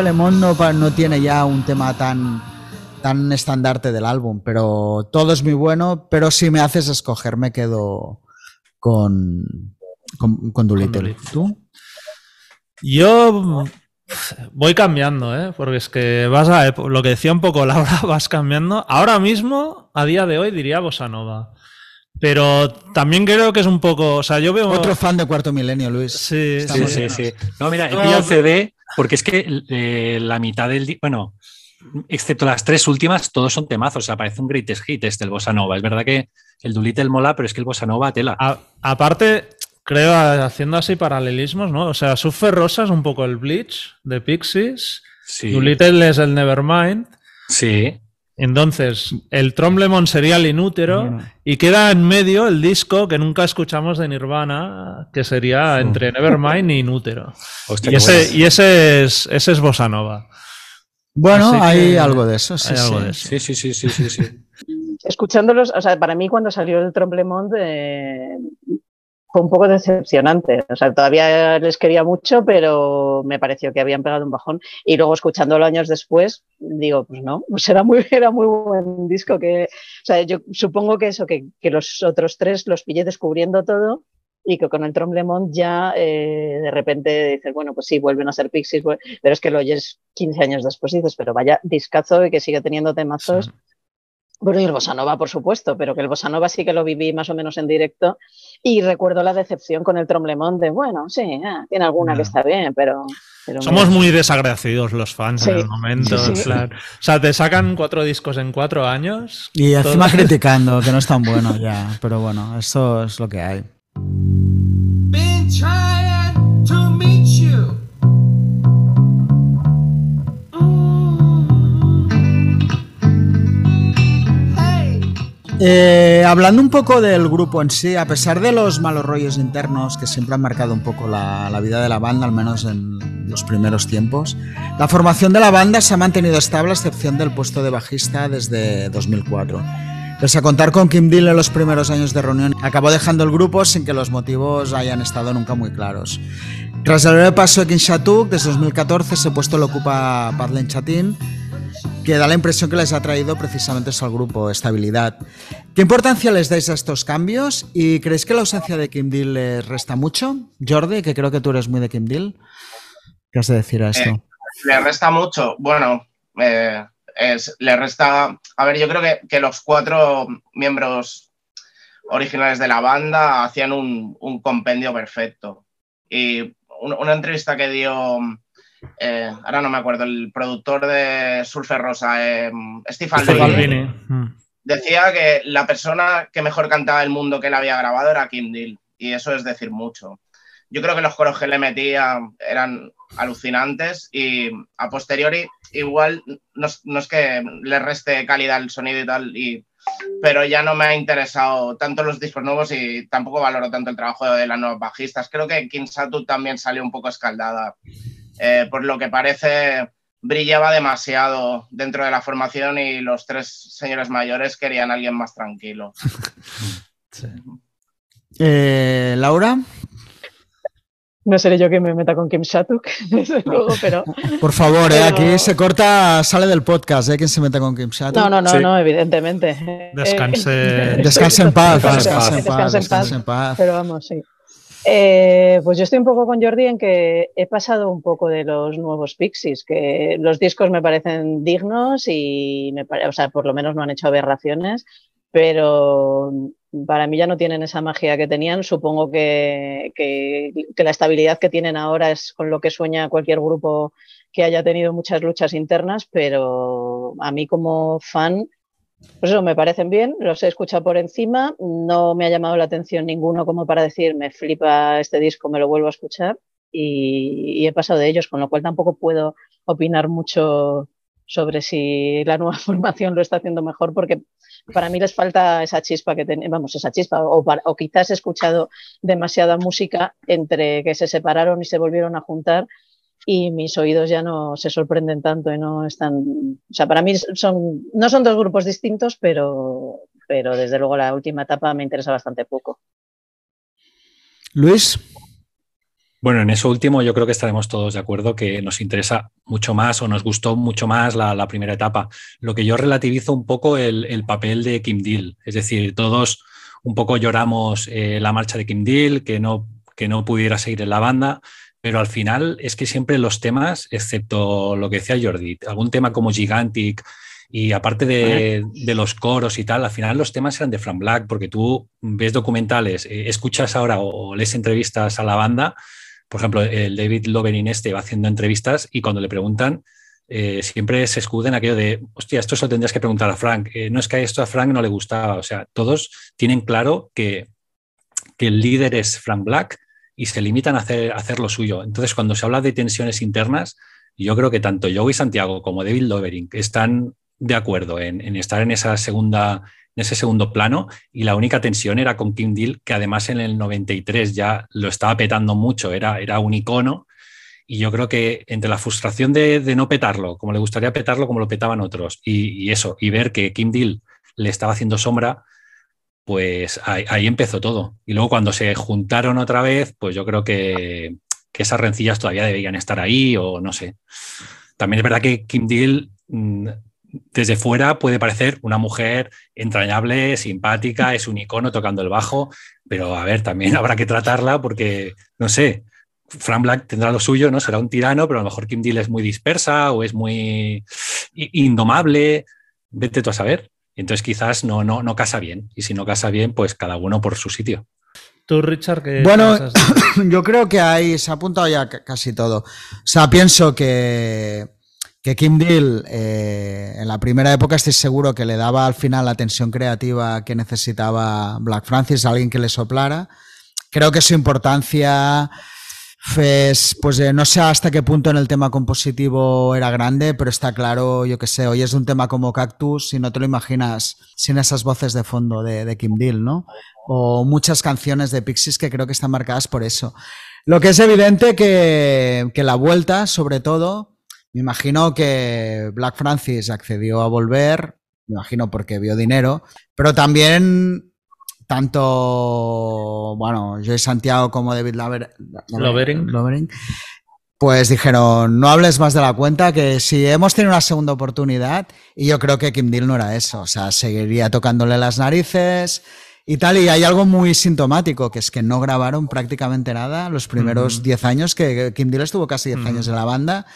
Pelemón no, no tiene ya un tema tan, tan estandarte del álbum, pero todo es muy bueno. Pero si me haces escoger, me quedo con, con, con Doolittle. ¿Tú? Yo voy cambiando, ¿eh? porque es que vas a lo que decía un poco Laura, [LAUGHS] vas cambiando. Ahora mismo, a día de hoy, diría Bossa Nova. Pero también creo que es un poco. O sea, yo veo. Otro fan de Cuarto Milenio, Luis. Sí, sí, sí, sí, No, mira, he pillado el CD porque es que eh, la mitad del. Bueno, excepto las tres últimas, todos son temazos. O sea, parece un greatest hit este, el Bossa Nova. Es verdad que el Doolittle mola, pero es que el Bossa Nova tela. aparte, creo, haciendo así paralelismos, ¿no? O sea, Suffer Rosa es un poco el Bleach de Pixies. Sí. Doolittle es el Nevermind. Sí. Entonces, el Tromblemon sería el inútero y queda en medio el disco que nunca escuchamos de Nirvana, que sería entre Nevermind y Inútero. y, ese, y ese, es, ese es Bossa Nova. Bueno, hay algo de eso. Sí, sí. sí, sí, sí, sí, sí, [LAUGHS] Escuchándolos, o sea, para mí cuando salió el Tromblemont, eh, fue un poco decepcionante. O sea, todavía les quería mucho, pero me pareció que habían pegado un bajón. Y luego escuchándolo años después, digo, pues no, pues era muy, [LAUGHS] era muy buen disco. Que, o sea, yo supongo que eso, que, que los otros tres los pillé descubriendo todo y que con el Tromblemont ya eh, de repente dices, bueno, pues sí, vuelven a ser Pixies, pero es que lo oyes 15 años después y dices, pero vaya discazo y que sigue teniendo temazos. Bueno, y el Bossa Nova, por supuesto, pero que el Bossa Nova sí que lo viví más o menos en directo y recuerdo la decepción con el Tromblemont de, bueno, sí, ah, tiene alguna que está bien, pero... Somos muy desagradecidos los fans en el momento. O sea, te sacan cuatro discos en cuatro años. Y encima criticando, que no es tan bueno ya, pero bueno, eso es lo que hay. Eh, hablando un poco del grupo en sí, a pesar de los malos rollos internos que siempre han marcado un poco la, la, vida de la banda, al menos en los primeros tiempos, la formación de la banda se ha mantenido estable a excepción del puesto de bajista desde 2004. Pese a contar con Kim Deal en los primeros años de reunión, acabó dejando el grupo sin que los motivos hayan estado nunca muy claros. Tras el paso de Kim Shatuk, desde 2014 ese puesto lo ocupa Padlen Chatin, que da la impresión que les ha traído precisamente eso al grupo, estabilidad. ¿Qué importancia les dais a estos cambios? ¿Y creéis que la ausencia de Kim Deal les resta mucho? Jordi, que creo que tú eres muy de Kim Deal. ¿Qué has de decir a esto? Eh, le resta mucho. Bueno, eh, es, le resta. A ver, yo creo que, que, los cuatro miembros originales de la banda hacían un, un compendio perfecto. Y un, una entrevista que dio eh, ahora no me acuerdo, el productor de Surfer Rosa, eh, Steve Albini, mm. decía que la persona que mejor cantaba el mundo que él había grabado era Kim Deal, y eso es decir mucho. Yo creo que los coros que le metía eran alucinantes y a posteriori igual no, no es que le reste calidad al sonido y tal, y, pero ya no me ha interesado tanto los discos nuevos y tampoco valoro tanto el trabajo de las nuevas bajistas. Creo que Kim Satu también salió un poco escaldada eh, por lo que parece brillaba demasiado dentro de la formación y los tres señores mayores querían a alguien más tranquilo. [LAUGHS] Sí. Eh, Laura. No seré yo que me meta con Kim Shatuk, [LAUGHS] desde luego, pero. Por favor, eh, aquí se corta, sale del podcast, ¿eh? ¿Quién se mete con Kim Shatuk? No, no, no, sí. no, evidentemente. Descanse. Descanse en paz. Descanse, Descanse en paz. Descanse en paz. Pero vamos, sí. Eh, pues yo estoy un poco con Jordi en que he pasado un poco de los nuevos Pixies, que los discos me parecen dignos y me pare... o sea, por lo menos no han hecho aberraciones, pero para mí ya no tienen esa magia que tenían. Supongo que, que, que la estabilidad que tienen ahora es con lo que sueña cualquier grupo que haya tenido muchas luchas internas, pero a mí como fan pues eso, me parecen bien, los he escuchado por encima, no me ha llamado la atención ninguno como para decir, me flipa este disco, me lo vuelvo a escuchar y, he pasado de ellos, con lo cual tampoco puedo opinar mucho sobre si la nueva [LAUGHS] formación lo está haciendo mejor, porque para mí les falta esa chispa que tenemos, vamos, esa chispa, o, o, quizás he escuchado demasiada música entre que se separaron y se volvieron a juntar y mis oídos ya no se sorprenden tanto y no están, o sea, para mí son, no son dos grupos distintos, pero, pero desde luego la última etapa me interesa bastante poco. Luis. Bueno, en eso último yo creo que estaremos todos de acuerdo que nos interesa mucho más o nos gustó mucho más la, la primera etapa. Lo que yo relativizo un poco el, el, papel de Kim Deal, es decir, todos un poco lloramos eh, la marcha de Kim Deal, que no, que no pudiera seguir en la banda, pero al final es que siempre los temas, excepto lo que decía Jordi, algún tema como Gigantic y aparte de, de los coros y tal, al final los temas eran de Fran Black, porque tú ves documentales, eh, escuchas ahora o, o, lees entrevistas a la banda, por ejemplo, el David Loverin este va haciendo entrevistas y cuando le preguntan, eh, siempre se escuden aquello de, hostia, esto se lo tendrías que preguntar a Frank, eh, no es que a esto a Frank no le gustaba, o sea, todos tienen claro que, que el líder es Frank Black y se limitan a hacer, hacer, lo suyo. Entonces, cuando se habla de tensiones internas, yo creo que tanto Joey Santiago como David Lovering están de acuerdo en, en, estar en esa segunda en ese segundo plano y la única tensión era con Kim Deal, que además en el 93 ya lo estaba petando mucho, era, era un icono y yo creo que entre la frustración de, de, no petarlo, como le gustaría petarlo como lo petaban otros y, y eso, y ver que Kim Deal le estaba haciendo sombra, pues ahí, empezó todo. Y luego cuando se juntaron otra vez, pues yo creo que, que, esas rencillas todavía debían estar ahí o no sé. También es verdad que Kim Deal mm, desde fuera puede parecer una mujer entrañable, simpática, es un icono tocando el bajo, pero a ver, también [LAUGHS] habrá que tratarla porque, no sé, Frank Black tendrá lo suyo, ¿no? Será un tirano, pero a lo mejor Kim Deal es muy dispersa o es muy indomable, vete tú a saber. Entonces quizás no, no, no casa bien. Y si no casa bien, pues cada uno por su sitio. Tú, Richard, que Bueno, [COUGHS] yo creo que ahí se ha apuntado ya casi todo. O sea, pienso que, que Kim Deal eh, en la primera época estoy seguro que le daba al final la tensión creativa que necesitaba Black Francis, alguien que le soplara. Creo que su importancia Fes, pues eh, no sé hasta qué punto en el tema compositivo era grande, pero está claro, yo que sé, hoy es un tema como Cactus y no te lo imaginas sin esas voces de fondo de, Kim Deal, ¿no? O muchas canciones de Pixies que creo que están marcadas por eso. Lo que es evidente que, que la vuelta, sobre todo, me imagino que Black Francis accedió a volver, me imagino porque vio dinero, pero también tanto, bueno, Joy Santiago como David Lovering, pues dijeron, no hables más de la cuenta, que si hemos tenido una segunda oportunidad, y yo creo que Kim Deal no era eso, o sea, seguiría tocándole las narices, y tal. Y hay algo muy sintomático, que es que no grabaron prácticamente nada los primeros 10 años, que Kim Deal estuvo casi 10 años en la banda.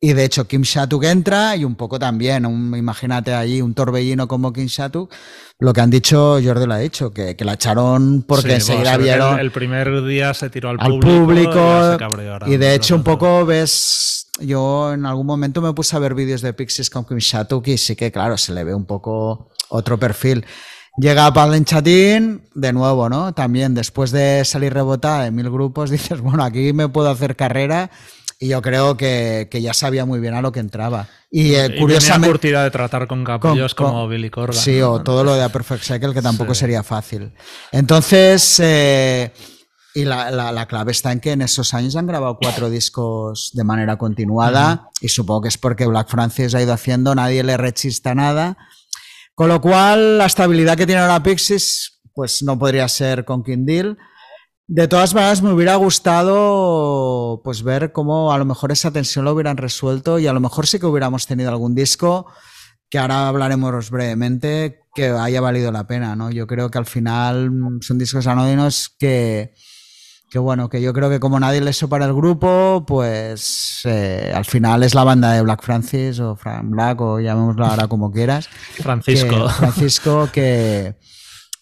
Y de hecho, Kim Shatuk entra y un poco también, imagínate allí un torbellino como Kim Shatuk. Lo que han dicho, Jordi lo ha dicho, que, la echaron porque enseguida vieron. El, primer día se tiró al, público. y, de hecho, un poco ves. Yo en algún momento me puse a ver vídeos de Pixies con Kim Shatuk y sí que, claro, se le ve un poco otro perfil. Llega Palen Chatín, de nuevo, ¿no? También después de salir rebotada en mil grupos, [LAUGHS] dices, bueno, aquí me puedo hacer carrera. Y yo creo que, ya sabía muy bien a lo que entraba. Y, eh, curiosamente. curtida de tratar con capullos como Billy Corgan. Sí, o todo lo de A Perfect Cycle, que tampoco sería fácil. Entonces, eh, y la, clave está en que en esos años han grabado cuatro discos de manera continuada. Y supongo que es porque Black Francis ha ido haciendo, nadie le rechista nada. Con lo cual, la estabilidad que tiene ahora Pixies, pues no podría ser con Kindle. De todas maneras, me hubiera gustado pues ver cómo a lo mejor esa tensión lo hubieran resuelto y a lo mejor sí que hubiéramos tenido algún disco que ahora hablaremos brevemente que haya valido la pena, ¿no? Yo creo que al final son discos anódinos que, que bueno, que yo creo que como nadie les para el grupo, pues eh, al final es la banda de Black Francis o Frank Black o llamémoslo ahora como quieras. [LAUGHS] Francisco. Francisco, que,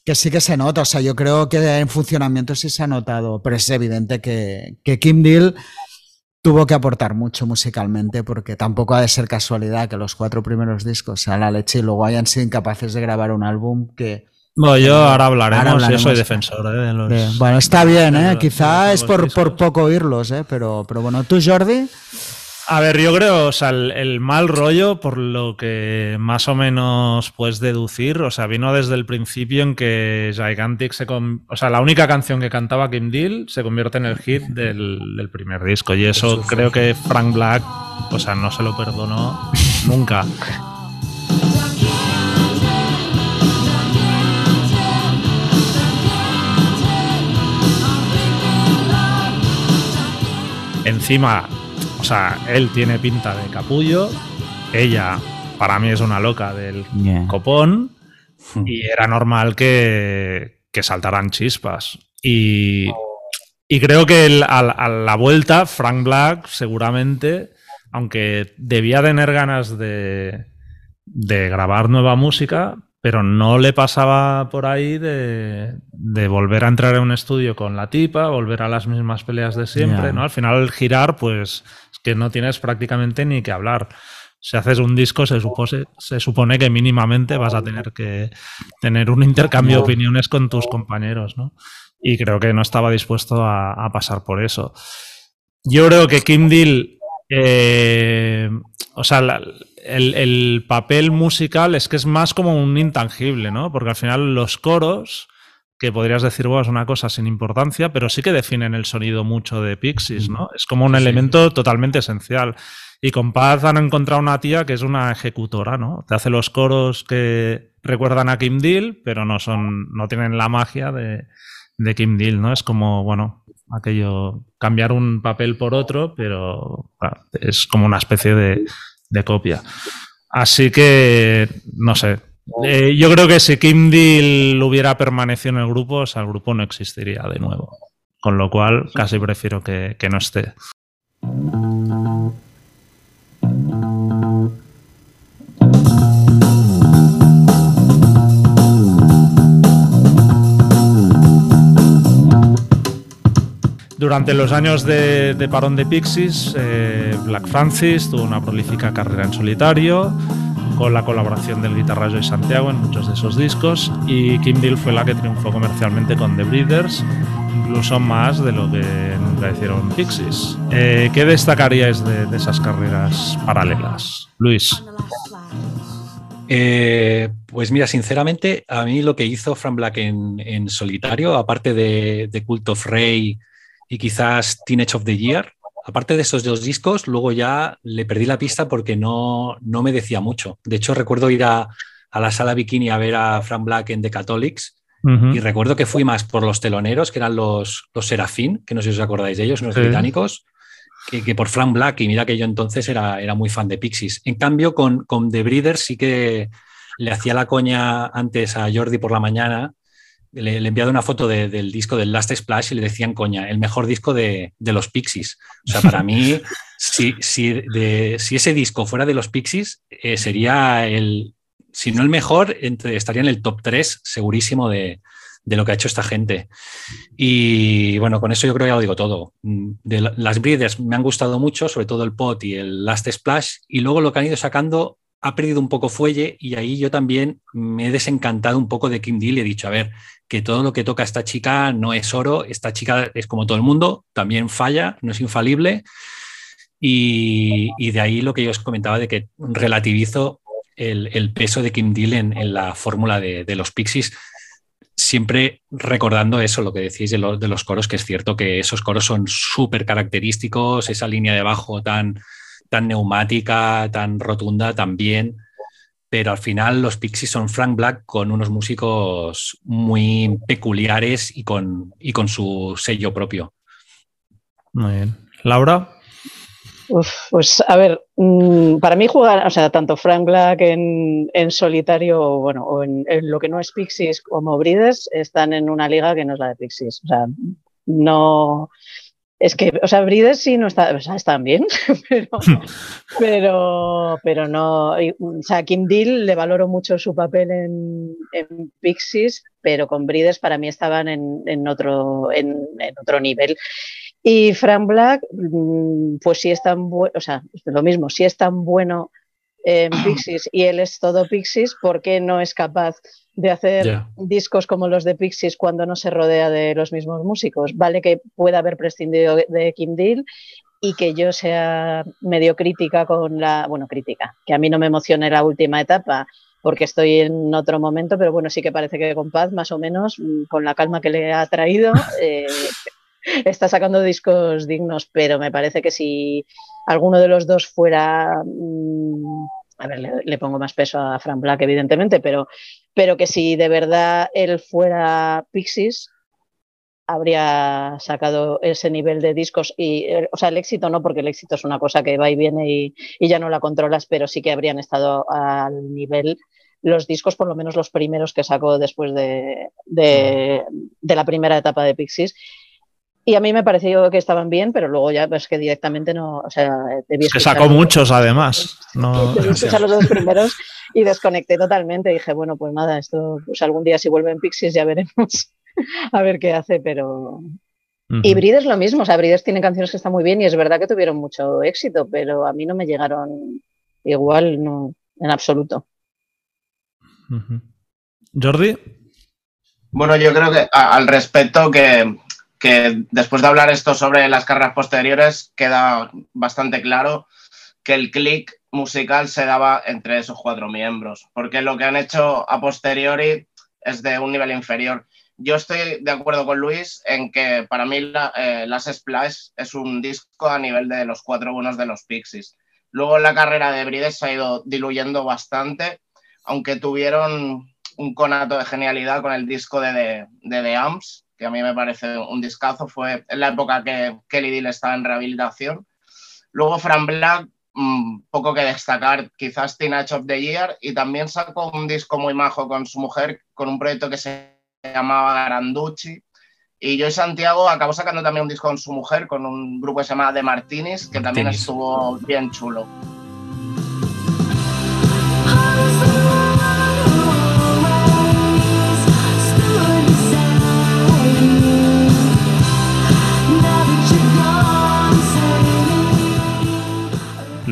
que sí que se nota, o sea, yo creo que en funcionamiento sí se ha notado, pero es evidente que, que Kim Deal tuvo que aportar mucho musicalmente porque tampoco ha de ser casualidad que los cuatro primeros discos sean la leche y luego hayan sido incapaces de grabar un álbum que bueno, yo ahora hablaremos, yo soy defensor ¿eh? de los... Bueno, está bien, ¿eh? Quizá es por, por, poco oírlos, ¿eh? Pero, pero bueno, ¿tú, Jordi? A ver, yo creo, o sea, el, mal rollo, por lo que más o menos puedes deducir, o sea, vino desde el principio en que Gigantic se... o sea, la única canción que cantaba Kim Deal se convierte en el hit del, del primer disco. Y eso creo que Frank Black, o sea, no se lo perdonó nunca. Encima, o sea, él tiene pinta de capullo, ella para mí es una loca del copón hmm. y era normal que, saltaran chispas. Y, creo que a, la vuelta, Frank Black seguramente, aunque debía tener ganas de, de grabar nueva música, pero no le pasaba por ahí de, volver a entrar en un estudio con la tipa, volver a las mismas peleas de siempre, ¿no? Al final el girar, pues es que no tienes prácticamente ni que hablar. Si haces un disco, se supone, se supone que mínimamente vas a tener que tener un intercambio de opiniones con tus compañeros, ¿no? Y creo que no estaba dispuesto a, pasar por eso. Yo creo que Kim Deal, eh, o sea, la, el, papel musical es que es más como un intangible, ¿no? Porque al final los coros, que podrías decir, bueno, es una cosa sin importancia, pero sí que definen el sonido mucho de Pixies, ¿no? Es como un elemento totalmente esencial. Y con Paz han encontrado una tía que es una ejecutora, ¿no? Te hace los coros que recuerdan a Kim Deal, pero no son, no tienen la magia de, de Kim Deal, ¿no? Es como, bueno, aquello, cambiar un papel por otro, pero es como una especie de, de copia. Así que, no sé. Eh, yo creo que si Kim Deal hubiera permanecido en el grupo, o sea, el grupo no existiría de nuevo. Con lo cual, casi prefiero que, que no esté. Durante los años de, parón de Pixies, eh, Black Francis tuvo una prolífica carrera en solitario, con la colaboración del guitarrero y Santiago en muchos de esos discos, y Kim Deal fue la que triunfó comercialmente con The Breeders, incluso más de lo que nunca hicieron Pixies. Eh, ¿Qué destacaríais de, esas carreras paralelas? Luis. Eh, pues mira, sinceramente, a mí lo que hizo Frank Black en, solitario, aparte de, de, Cult of Rey y quizás Teenage of the Year, aparte de esos dos discos, luego ya le perdí la pista porque no, no me decía mucho. De hecho, recuerdo ir a, a la sala Bikini a ver a Frank Black en The Catholics y recuerdo que fui más por los teloneros, que eran los, los Serafín, que no sé si os acordáis de ellos, unos británicos, que, por Frank Black. Y mira que yo entonces era, era muy fan de Pixies. En cambio, con, con The Breeders sí que le hacía la coña antes a Jordi por la mañana. Le, le he enviado una foto del disco del Last Splash y le decían coña, el mejor disco de, de los Pixies. O sea, para mí, [LAUGHS] si, si, de, si, ese disco fuera de los Pixies, eh, sería el, si no el mejor, entre, estaría en el top 3 segurísimo de, lo que ha hecho esta gente. Y bueno, con eso yo creo que ya lo digo todo. Mm, de las Breeders me han gustado mucho, sobre todo el Pot y el Last Splash, y luego lo que han ido sacando ha perdido un poco fuelle y ahí yo también me he desencantado un poco de Kim Deal y he dicho, a ver, que todo lo que toca esta chica no es oro, esta chica es como todo el mundo, también falla, no es infalible. Y, de ahí lo que yo os comentaba de que relativizo el, peso de Kim Deal en, la fórmula de, los Pixies, siempre recordando eso, lo que decís de, los coros, que es cierto que esos coros son súper característicos, esa línea de bajo tan, tan neumática, tan rotunda también, pero al final los Pixies son Frank Black con unos músicos muy peculiares y con, y con su sello propio. Muy bien. Laura pues a ver, mm, para mí jugar, o sea, tanto Frank Black en, solitario bueno, o en, lo que no es Pixies como Brides están en una liga que no es la de Pixies. O sea, no. Es que, o sea, Brides sí no está, o sea, están bien, [LAUGHS] [LAUGHS] pero, pero, no. O sea, Kim Deal le valoro mucho su papel en, Pixies, pero con Brides para mí estaban en, otro, en otro nivel. Y Frank Black, mm, pues si es tan bueno, o sea, lo mismo, si es tan bueno en [CLEARS THROAT] Pixies y él es todo Pixies, ¿por qué no es capaz de hacer discos como los de Pixies cuando no se rodea de los mismos músicos? Vale que pueda haber prescindido de Kim Deal y que yo sea medio crítica con la, bueno, crítica, que a mí no me emocione la última etapa porque estoy en otro momento, pero bueno, sí que parece que con Paz, más o menos, mm, con la calma que le ha traído, [LAUGHS] eh, está sacando discos dignos, pero me parece que si alguno de los dos fuera... Mm, a ver, le, pongo más peso a Frank Black, evidentemente, pero, pero que si de verdad él fuera Pixies, habría sacado ese nivel de discos y, o sea, el éxito no, porque el éxito es una cosa que va y viene y, ya no la controlas, pero sí que habrían estado al nivel los discos, por lo menos los primeros que sacó después de, de, de la primera etapa de Pixies. Y a mí me pareció que estaban bien, pero luego ya pues que directamente no, o sea, Se sacó muchos además. No, [LAUGHS] debí [LAUGHS] escuchar los dos primeros y desconecté totalmente. dije, bueno, pues nada, esto pues algún día si vuelven Pixies ya veremos [LAUGHS] a ver qué hace, pero... Y Brides lo mismo, o sea, Brides tiene canciones que están muy bien y es verdad que tuvieron mucho éxito, pero a mí no me llegaron igual, no, en absoluto. Jordi. Bueno, yo creo que al respecto que que después de hablar esto sobre las carreras posteriores, queda bastante claro que el click musical se daba entre esos cuatro miembros, porque lo que han hecho a posteriori es de un nivel inferior. Yo estoy de acuerdo con Luis en que para mí eh, Las Splash es un disco a nivel de los cuatro buenos de los Pixies. Luego la carrera de Brides se ha ido diluyendo bastante, aunque tuvieron un conato de genialidad con el disco de The Amps, que a mí me parece un discazo, fue en la época que Kelly Dill estaba en rehabilitación. Luego Fran Black, mm, poco que destacar, quizás Teenage of the Year, y también sacó un disco muy majo con su mujer, con un proyecto que se llamaba Garanducci. Y yo y Santiago acabó sacando también un disco con su mujer, con un grupo que se llama The Martinis, que también estuvo bien chulo.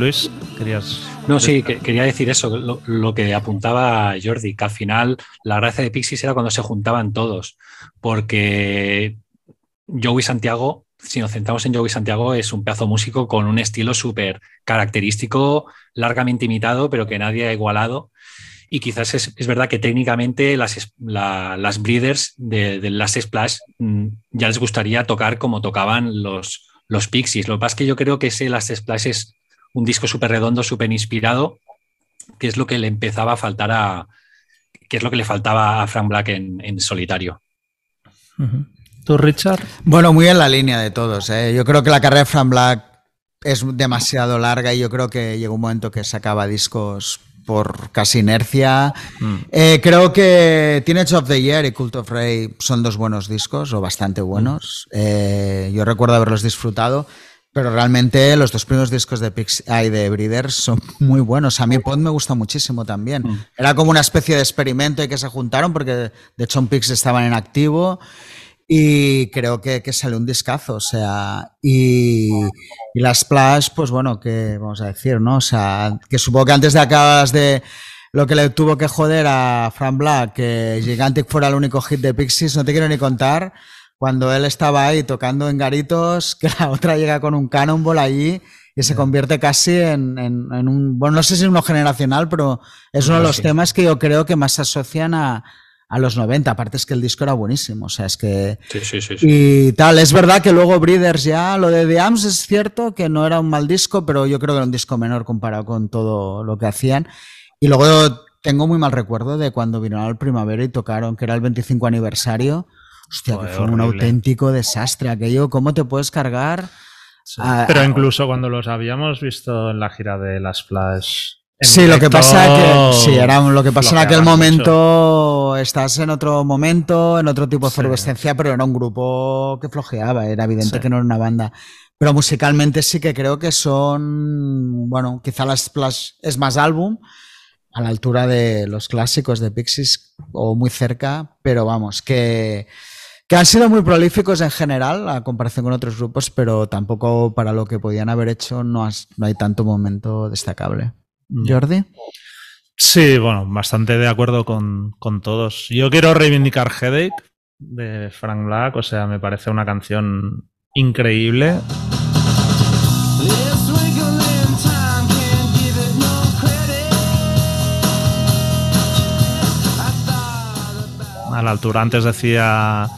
Luis, querías... No, sí, quería decir eso, lo, que apuntaba Jordi, que al final la gracia de Pixies era cuando se juntaban todos, porque Joey Santiago, si nos centramos en Joey Santiago, es un pedazo músico con un estilo súper característico, largamente imitado, pero que nadie ha igualado. Y quizás es, verdad que técnicamente las, las breeders de, de, las Splash mm, ya les gustaría tocar como tocaban los, los Pixies. Lo que pasa es que yo creo que ese Last Splash es un disco súper redondo, súper inspirado, que es lo que le empezaba a faltar a, que es lo que le faltaba a Frank Black en, solitario. ¿Tú, Richard? Bueno, muy en la línea de todos. ¿eh? Yo creo que la carrera de Frank Black es demasiado larga y yo creo que llegó un momento que sacaba discos por casi inercia. Mm. Eh, creo que Teenage of the Year y Cult of Ray son dos buenos discos, o bastante buenos. Mm. Eh, yo recuerdo haberlos disfrutado, pero realmente los dos primeros discos de Pix y de Breeders son muy buenos. A mí Pod me gusta muchísimo también. Mm. Era como una especie de experimento y que se juntaron, porque de hecho en Pix estaban en activo. Y creo que, que sale un discazo, o sea, y, y, la Splash, pues bueno, que vamos a decir, ¿no? O sea, que supongo que antes de acabas de lo que le tuvo que joder a Frank Black, que Gigantic fuera el único hit de Pixies, no te quiero ni contar, cuando él estaba ahí tocando en garitos, [LAUGHS] que la otra llega con un cannonball allí y se convierte casi en, en, en un, bueno, no sé si es uno generacional, pero es uno de los temas que yo creo que más se asocian a, a los 90. Aparte es que el disco era buenísimo. O sea, es que. Sí, sí, sí, Y tal. Es verdad que luego Breeders ya. Lo de The Arms es cierto que no era un mal disco, pero yo creo que era un disco menor comparado con todo lo que hacían. Y luego tengo muy mal recuerdo de cuando vinieron al primavera y tocaron, que era el 25 aniversario. Hostia, que fue un auténtico desastre aquello. ¿Cómo te puedes cargar? pero incluso cuando los habíamos visto en la gira de las Flash Sí, lo que pasa que sí, era lo que pasa en aquel momento, estás en otro momento, en otro tipo de efervescencia, pero era un grupo que flojeaba, era evidente que no era una banda. Pero musicalmente sí que creo que son, bueno, quizá las Splash es más álbum, a la altura de los clásicos de Pixies o muy cerca, pero vamos, que, que han sido muy prolíficos en general a comparación con otros grupos, pero tampoco para lo que podían haber hecho no, no hay tanto momento destacable. Jordi. Sí, bueno, bastante de acuerdo con, todos. Yo quiero reivindicar Headache de Frank Black, o sea, me parece una canción increíble. A la altura, antes decía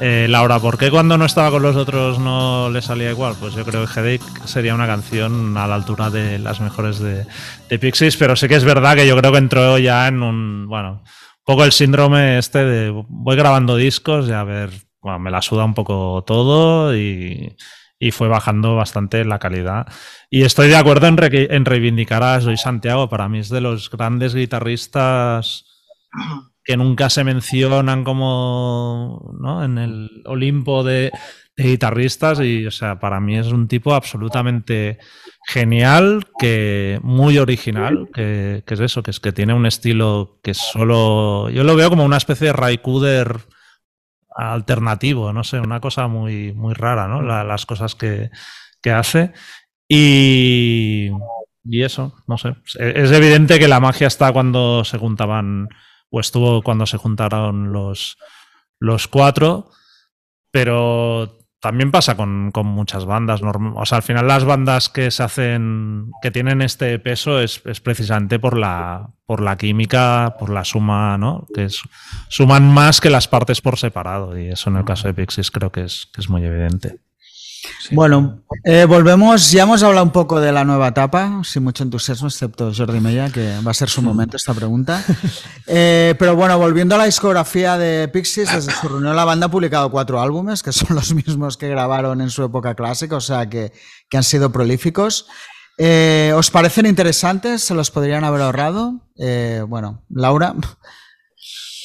eh, Laura, ¿por qué cuando no estaba con los otros no le salía igual? Pues yo creo que Headache sería una canción a la altura de las mejores de, Pixies, pero sí que es verdad que yo creo que entró ya en un, bueno, un poco el síndrome este de voy grabando discos y a ver, bueno, me la suda un poco todo y, fue bajando bastante la calidad. Y estoy de acuerdo en, en reivindicar a Soy Santiago, para mí es de los grandes guitarristas que nunca se mencionan como ¿no? en el Olimpo de, guitarristas y o sea para mí es un tipo absolutamente genial que muy original que, es eso que es que tiene un estilo que solo yo lo veo como una especie de Raikuder alternativo no sé una cosa muy muy rara no las cosas que, que hace y y eso no sé es evidente que la magia está cuando se juntaban o estuvo cuando se juntaron los, los cuatro, pero también pasa con, muchas bandas. O sea, al final las bandas que se hacen, que tienen este peso es, precisamente por la, por la química, por la suma, ¿no? Que suman más que las partes por separado. Y eso en el caso de Pixies creo que es, que es muy evidente. Bueno, eh, volvemos, ya hemos hablado un poco de la nueva etapa, sin mucho entusiasmo, excepto Jordi Mella, que va a ser su momento esta pregunta. [LAUGHS] Eh, pero bueno, volviendo a la discografía de Pixies, desde su [COUGHS] reunión la banda ha publicado cuatro álbumes, que son los mismos que grabaron en su época clásica, o sea que, han sido prolíficos. Eh, ¿Os parecen interesantes? ¿Se los podrían haber ahorrado? bueno, Laura.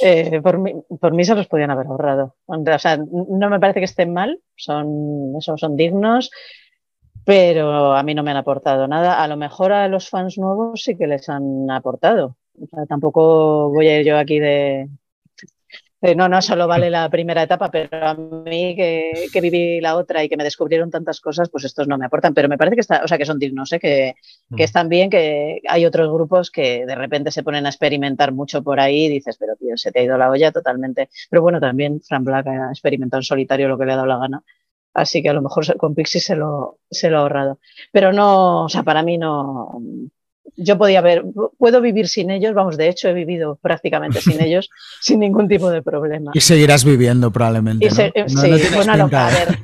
Eh, por, mí, por, mí, se los podían haber ahorrado. O sea, no me parece que estén mal, son, son dignos, pero a mí no me han aportado nada. A lo mejor a los fans nuevos sí que les han aportado. tampoco voy a ir yo aquí de, Eh, no, no solo vale la primera etapa, pero a mí que, viví la otra y que me descubrieron tantas cosas, pues estos no me aportan. Pero me parece que, está, o sea, que son dignos, ¿eh? que, que, mm. están bien, que hay otros grupos que de repente se ponen a experimentar mucho por ahí y dices, pero tío, se te ha ido la olla totalmente. Pero bueno, también Fran Black ha experimentado en solitario lo que le ha dado la gana. Así que a lo mejor con Pixie se lo, se lo ha ahorrado. Pero no, o sea, para mí no, yo podía ver, puedo vivir sin ellos, vamos, de hecho he vivido prácticamente sin [LAUGHS] ellos, sin ningún tipo de problema. Y seguirás viviendo probablemente. ¿no? sí, bueno, [LAUGHS] a ver,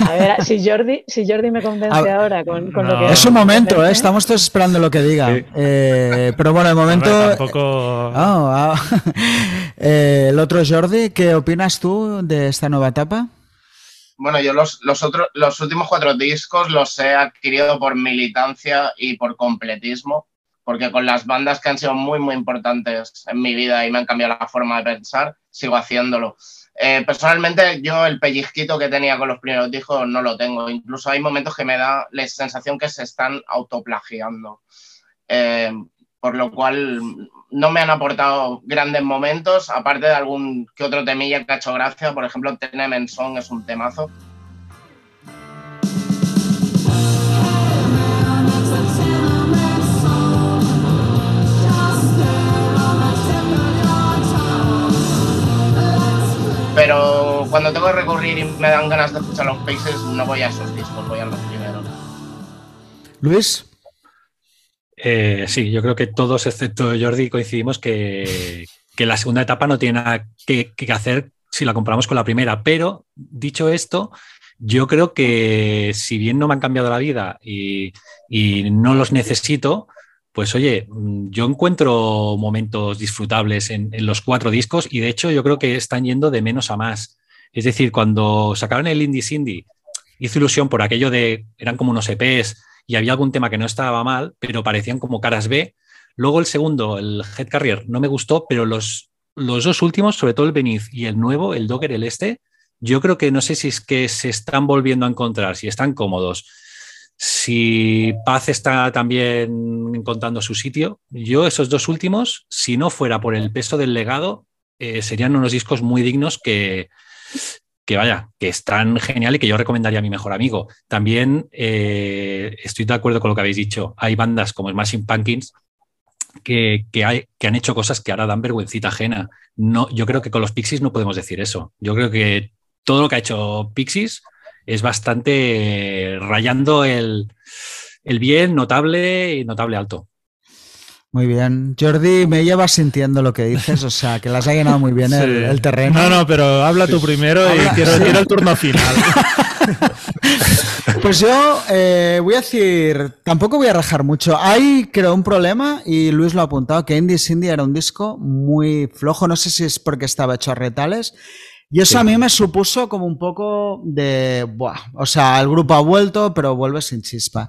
a ver, si Jordi, si Jordi me convence ahora con, con lo que... Es un momento, ¿eh? estamos todos esperando lo que diga. Eh, pero bueno, de momento... tampoco... Oh, [LAUGHS] eh, el otro Jordi, ¿qué opinas tú de esta nueva etapa? Bueno, yo los, los, los últimos cuatro discos los he adquirido por militancia y por completismo, porque con las bandas que han sido muy, muy importantes en mi vida y me han cambiado la forma de pensar, sigo haciéndolo. Eh, personalmente, yo el pellizquito que tenía con los primeros discos no lo tengo. Incluso hay momentos que me da la sensación que se están autoplagiando. Eh, por lo cual no me han aportado grandes momentos, aparte de algún que otro temilla que ha hecho gracia, por ejemplo, Tenement Song es un temazo. Pero cuando tengo que recurrir y me dan ganas de escuchar los Paces, no voy a esos discos, voy a los primeros. Luis. Eh, sí, yo creo que todos, excepto Jordi, coincidimos que, la segunda etapa no tiene nada que, hacer si la comparamos con la primera. Pero dicho esto, yo creo que si bien no me han cambiado la vida y, no los necesito, pues oye, yo encuentro momentos disfrutables en, los cuatro discos y de hecho yo creo que están yendo de menos a más. Es decir, cuando sacaron el Indie Cindy, hizo ilusión por aquello de, eran como unos EPs y había algún tema que no estaba mal, pero parecían como caras B. Luego el segundo, el Head Carrier, no me gustó, pero los, los dos últimos, sobre todo el Beneath y el nuevo, el Docker, el este, yo creo que no sé si es que se están volviendo a encontrar, si están cómodos, si Paz está también encontrando su sitio. Yo esos dos últimos, si no fuera por el peso del legado, eh, serían unos discos muy dignos que, que vaya, que es tan genial y que yo recomendaría a mi mejor amigo. También eh, estoy de acuerdo con lo que habéis dicho. Hay bandas como Smashing Pumpkins que, que, han hecho cosas que ahora dan vergüencita ajena. No, yo creo que con los Pixies no podemos decir eso. Yo creo que todo lo que ha hecho Pixies es bastante rayando el bien notable y notable alto. Muy bien. Jordi, me llevas sintiendo lo que dices, o sea, que las ha llenado muy bien el, terreno. No, no, pero habla tú primero y quiero, el turno final. [LAUGHS] Pues yo eh, voy a decir, tampoco voy a rajar mucho. Hay, creo, un problema, y Luis lo ha apuntado, que Indie Cindy era un disco muy flojo, no sé si es porque estaba hecho a retales, y eso a mí me supuso como un poco de, buah, o sea, el grupo ha vuelto, pero vuelve sin chispa.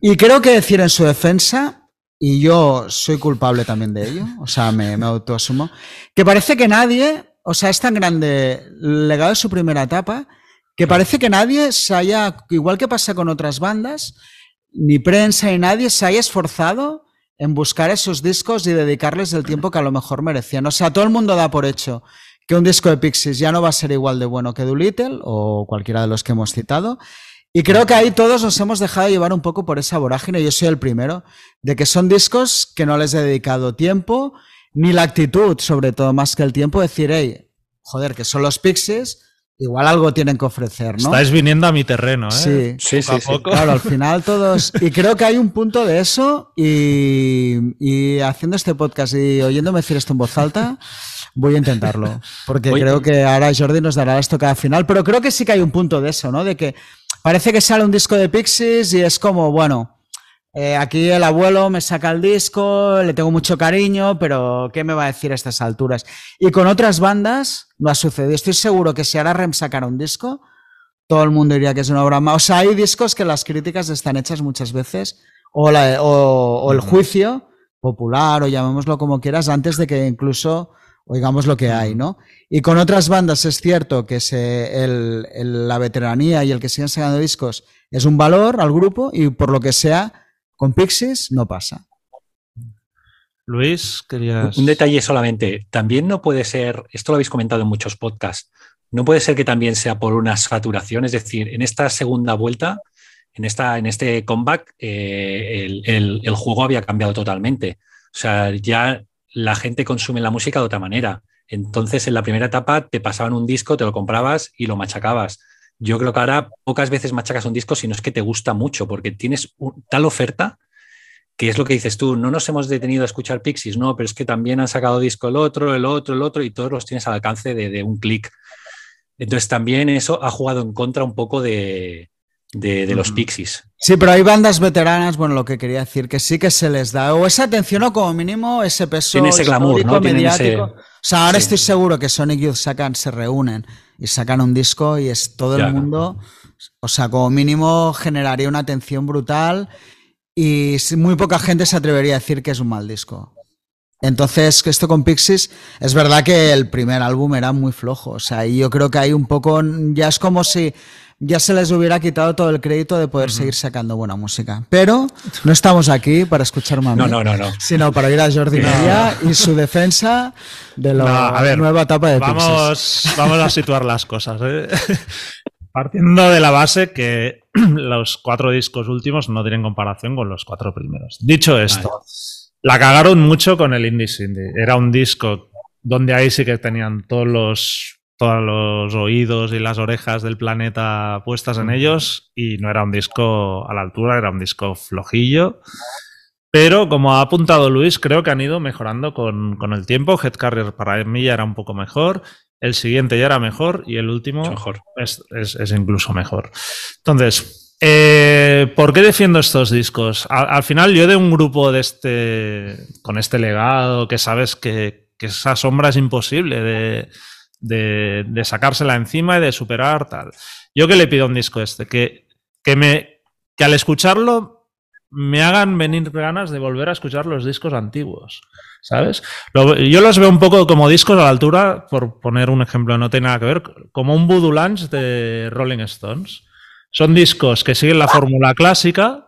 Y creo que decir en su defensa, y yo soy culpable también de ello, o sea, me, me autoasumo, que parece que nadie, o sea, es tan grande el legado de su primera etapa, que parece que nadie se haya, igual que pasa con otras bandas, ni prensa ni nadie se haya esforzado en buscar esos discos y dedicarles el tiempo que a lo mejor merecían. O sea, todo el mundo da por hecho que un disco de Pixies ya no va a ser igual de bueno que Doolittle o cualquiera de los que hemos citado y creo que ahí todos nos hemos dejado llevar un poco por esa vorágine, yo soy el primero, de que son discos que no les he dedicado tiempo, ni la actitud, sobre todo más que el tiempo, de decir, hey, joder, que son los Pixies, igual algo tienen que ofrecer, ¿no? Estáis viniendo a mi terreno, ¿eh? Sí, sí, sí, Claro, al final todos. Y creo que hay un punto de eso, y, y haciendo este podcast y oyéndome decir esto en voz alta. Voy a intentarlo, porque creo que ahora Jordi nos dará esto cada final, pero creo que sí que hay un punto de eso, ¿no? De que Parece que sale un disco de Pixies y es como, bueno, eh, aquí el abuelo me saca el disco, le tengo mucho cariño, pero ¿qué me va a decir a estas alturas? Y con otras bandas no ha sucedido. Estoy seguro que si ahora Rem sacara un disco, todo el mundo diría que es una obra más. O sea, hay discos que las críticas están hechas muchas veces, o, o el juicio popular, o llamémoslo como quieras, antes de que incluso oigamos lo que hay, ¿no? Y con otras bandas es cierto que se, el, la veteranía y el que sigan sacando discos es un valor al grupo y por lo que sea, con Pixies no pasa. Luis, querías. Un detalle solamente. También no puede ser, esto lo habéis comentado en muchos podcasts, no puede ser que también sea por una saturación, es decir, en esta segunda vuelta, en, esta, en este comeback, eh, el, juego había cambiado totalmente. O sea, ya la gente consume la música de otra manera. Entonces, en la primera etapa te pasaban un disco, te lo comprabas y lo machacabas. Yo creo que ahora pocas veces machacas un disco si no es que te gusta mucho, porque tienes tal oferta que es lo que dices tú, no nos hemos detenido a escuchar Pixies, no, pero es que también han sacado disco el otro, el otro, el otro, y todos los tienes al alcance de un clic. Entonces también eso ha jugado en contra un poco de, los Pixies. Sí, pero hay bandas veteranas, bueno, lo que quería decir, que sí que se les da, o esa atención o como mínimo ese peso Tiene ese glamour, ¿no? mediático. O sea, ahora estoy seguro que Sonic Youth sacan, se reúnen y sacan un disco y es todo el mundo, o sea, como mínimo generaría una atención brutal y muy poca gente se atrevería a decir que es un mal disco. Entonces, esto con Pixies, es verdad que el primer álbum era muy flojo. O sea, y yo creo que hay un poco, ya es como si ya se les hubiera quitado todo el crédito de poder seguir sacando buena música. Pero no estamos aquí para escuchar más, no, no, no, no. sino para ir a Jordi María y su defensa de la nueva etapa de vamos, Vamos a situar las cosas. ¿eh? [LAUGHS] Partiendo de la base que [CLEARS THROAT] los cuatro discos últimos no tienen comparación con los cuatro primeros. Dicho esto, la cagaron mucho con el Indie Cindy. Era un disco donde ahí sí que tenían todos los, todos los oídos y las orejas del planeta puestas en ellos y no era un disco a la altura, era un disco flojillo. Pero como ha apuntado Luis, creo que han ido mejorando con, el tiempo. Head Carrier para mí ya era un poco mejor. El siguiente ya era mejor y el último mejor. Es, es, incluso mejor. Entonces, eh, ¿Por qué defiendo estos discos? Al, final yo de un grupo de este, con este legado, que sabes que, esa sombra es imposible de, de, sacársela encima y de superar tal. Yo que le pido a un disco este, que, que, me, que al escucharlo me hagan venir ganas de volver a escuchar los discos antiguos, ¿sabes? yo los veo un poco como discos a la altura, por poner un ejemplo, no tiene nada que ver, como un Voodoo Lunch de Rolling Stones. Son discos que siguen la fórmula clásica,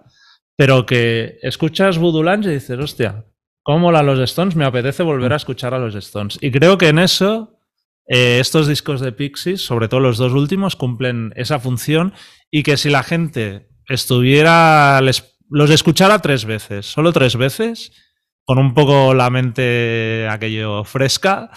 pero que escuchas Voodoo Lounge y dices, hostia, ¿cómo la los Stones? Me apetece volver a escuchar a los Stones. Y creo que en eso eh, estos discos de Pixies, sobre todo los dos últimos, cumplen esa función y que si la gente estuviera, los escuchara tres veces, solo tres veces, con un poco la mente aquello fresca,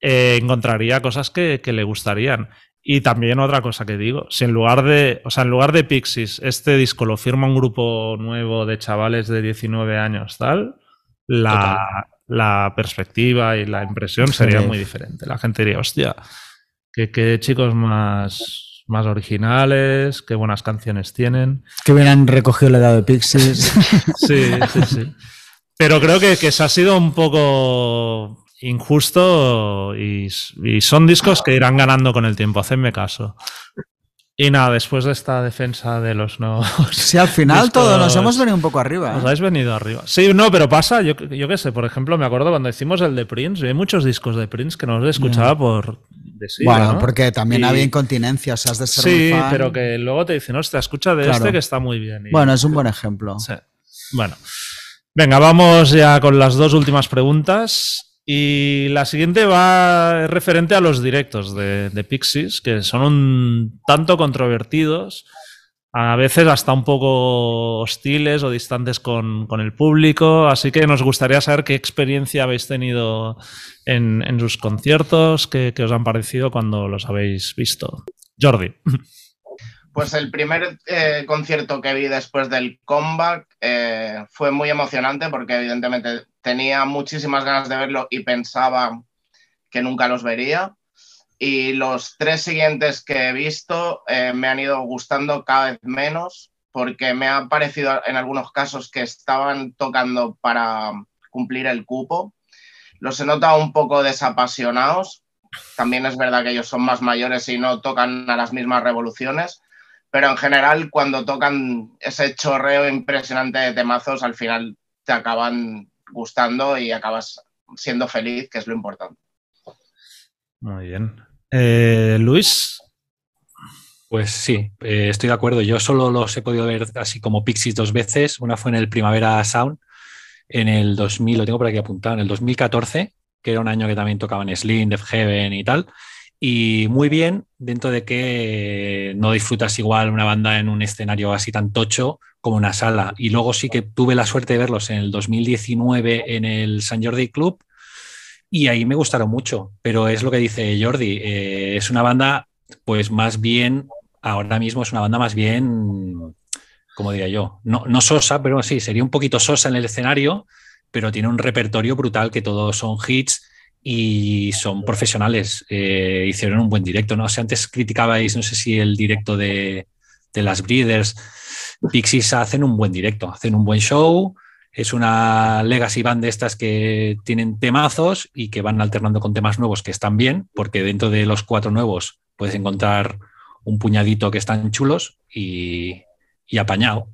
eh, encontraría cosas que, le gustarían. Y también otra cosa que digo, si en lugar de, o sea, en lugar de Pixies, este disco lo firma un grupo nuevo de chavales de 19 años, tal, la, la perspectiva y la impresión sería muy diferente. La gente diría, hostia, qué, chicos más, más originales, qué buenas canciones tienen. Que hubieran recogido la edad de Pixies. [LAUGHS] sí, sí, sí. Pero creo que, que se ha sido un poco injusto y, son discos que irán ganando con el tiempo, hacedme caso. Y nada, después de esta defensa de los no. [LAUGHS] Sí, al final todos nos hemos venido un poco arriba. Nos ¿eh? habéis venido arriba. Sí, no, pero pasa, yo, yo qué sé, por ejemplo, me acuerdo cuando hicimos el de Prince, hay muchos discos de Prince que no los escuchaba por. bueno, porque también había incontinencia, o sea, has de ser Sí, pero que luego te dicen, hostia, escucha de este que está muy bien. bueno, es un buen ejemplo. Sí. Bueno. Venga, vamos ya con las dos últimas preguntas. Y la siguiente va referente a los directos de, Pixies, que son un tanto controvertidos, a veces hasta un poco hostiles o distantes con, el público. Así que nos gustaría saber qué experiencia habéis tenido en, sus conciertos, qué, os han parecido cuando los habéis visto. Jordi. Pues el primer eh, concierto que vi después del comeback eh, fue muy emocionante porque evidentemente tenía muchísimas ganas de verlo y pensaba que nunca los vería. Y los tres siguientes que he visto eh, me han ido gustando cada vez menos porque me ha parecido en algunos casos que estaban tocando para cumplir el cupo. Los he notado un poco desapasionados. También es verdad que ellos son más mayores y no tocan a las mismas revoluciones, pero en general cuando tocan ese chorreo impresionante de temazos, al final te acaban gustando y acabas siendo feliz, que es lo importante. Muy bien. Eh, Luis. Pues sí, eh, estoy de acuerdo. Yo solo los he podido ver así como Pixies dos veces. Una fue en el Primavera Sound en el 2000, lo tengo por aquí apuntado, en el 2014, que era un año que también tocaban Slim, Def Heaven y tal. Y muy bien, dentro de que no disfrutas igual una banda en un escenario así tan tocho como una sala. Y luego sí que tuve la suerte de verlos en el 2019 en el San Jordi Club y ahí me gustaron mucho. Pero es lo que dice Jordi, eh, es una banda pues más bien, ahora mismo es una banda más bien, como diría yo, no, no sosa, pero sí, sería un poquito sosa en el escenario, pero tiene un repertorio brutal que todos son hits y son profesionales. Eh, hicieron un buen directo, ¿no? O antes criticabais, no sé si el directo de, de las Breeders, Pixies hacen un buen directo, hacen un buen show. Es una legacy band de estas que tienen temazos y que van alternando con temas nuevos que están bien, porque dentro de los cuatro nuevos puedes encontrar un puñadito que están chulos y, y apañado.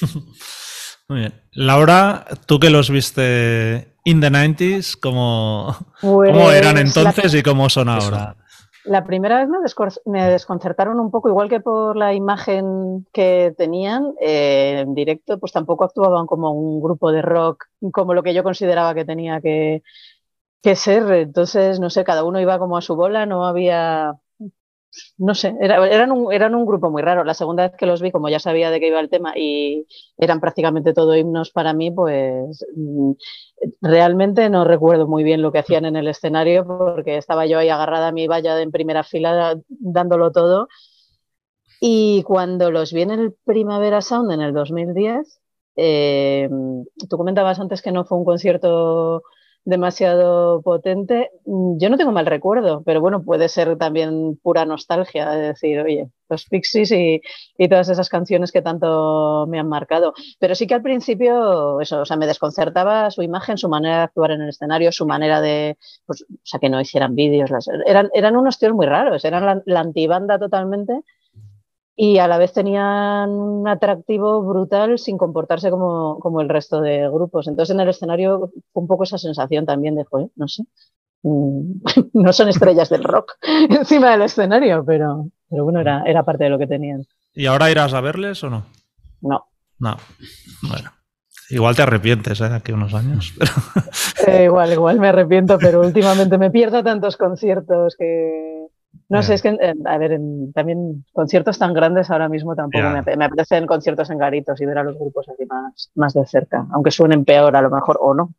[LAUGHS] Muy bien. Laura, tú que los viste in the 90s, ¿cómo, Pues, eran la- entonces y cómo son ahora? La primera vez me desconcertaron un poco, igual que por la imagen que tenían eh, en directo, pues tampoco actuaban como un grupo de rock, como lo que yo consideraba que tenía que, que ser. Entonces, no sé, cada uno iba como a su bola, no había, no sé, era- eran, un, eran un grupo muy raro. La segunda vez que los vi, como ya sabía de qué iba el tema y eran prácticamente todo himnos para mí, pues mm, realmente no recuerdo muy bien lo que hacían en el escenario porque estaba yo ahí agarrada a mi valla en primera fila dándolo todo. Y cuando los vi en el Primavera Sound en el 2010, eh, tú comentabas antes que no fue un concierto demasiado potente. Mm, Yo no tengo mal recuerdo, pero bueno, puede ser también pura nostalgia, de decir, oye, los Pixies y, y todas esas canciones que tanto me han marcado. Pero sí que al principio, eso, o sea, me desconcertaba su imagen, su manera de actuar en el escenario, su manera de, pues, o sea, que no hicieran vídeos. eran, eran unos tíos muy raros, eran la, la antibanda totalmente y a la vez tenían un atractivo brutal sin comportarse como, como el resto de grupos. Entonces en el escenario un poco esa sensación también de, joder, no sé, mm, [LAUGHS] no son estrellas del rock [LAUGHS] encima del escenario, pero, pero bueno, era, era parte de lo que tenían. ¿Y ahora irás a verles o no? No. No. Bueno. Igual te arrepientes, ¿eh? Aquí unos años. [LAUGHS] Eh, igual, igual me arrepiento, pero últimamente me pierdo tantos conciertos que... No sé, es que, eh, a ver, en- también conciertos tan grandes ahora mismo tampoco me, me apetecen conciertos en garitos y ver a los grupos así más, más de cerca, aunque suenen peor a lo mejor o no,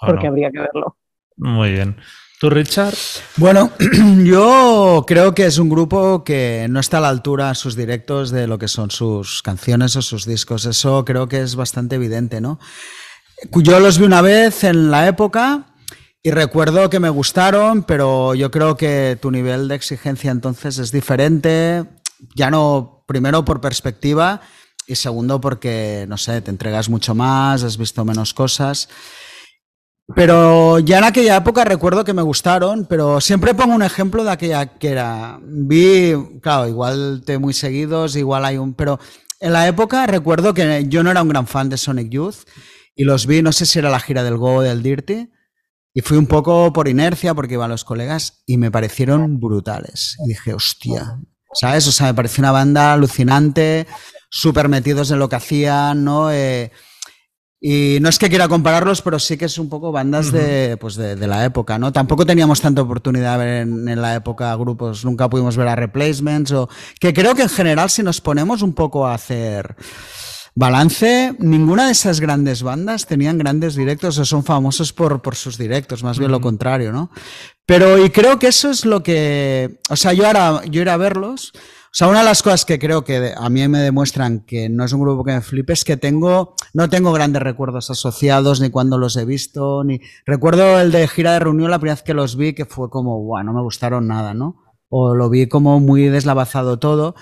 ¿O porque no? habría que verlo. Muy bien. ¿Tú, Richard? Bueno, [CLEARS THROAT] yo creo que es un grupo que no está a la altura a sus directos de lo que son sus canciones o sus discos. Eso creo que es bastante evidente, ¿no? Yo los vi una vez en la época y recuerdo que me gustaron, pero yo creo que tu nivel de exigencia entonces es diferente. Ya no, primero por perspectiva y segundo porque, no sé, te entregas mucho más, has visto menos cosas. Pero ya en aquella época recuerdo que me gustaron, pero siempre pongo un ejemplo de aquella que era. Vi, claro, igual de muy seguidos, igual hay un. Pero en la época recuerdo que yo no era un gran fan de Sonic Youth y los vi, no sé si era la gira del Go o del Dirty, y fui un poco por inercia porque iban los colegas y me parecieron brutales. Y dije, hostia, ¿sabes? O sea, me pareció una banda alucinante, súper metidos en lo que hacían, ¿no? Eh, y no es que quiera compararlos, pero sí que es un poco bandas de, pues de, de la época, ¿no? Tampoco teníamos tanta oportunidad de ver en, en la época grupos, nunca pudimos ver a Replacements, o que creo que en general si nos ponemos un poco a hacer balance, ninguna de esas grandes bandas tenían grandes directos o son famosos por, por sus directos, más bien lo contrario, ¿no? Pero y creo que eso es lo que, o sea, yo ahora, yo ir a verlos, o sea, una de las cosas que creo que a mí me demuestran que no es un grupo que me flipe es que tengo, no tengo grandes recuerdos asociados ni cuando los he visto, ni recuerdo el de gira de reunión la primera vez que los vi que fue como, guau, no me gustaron nada, ¿no? O lo vi como muy deslavazado todo.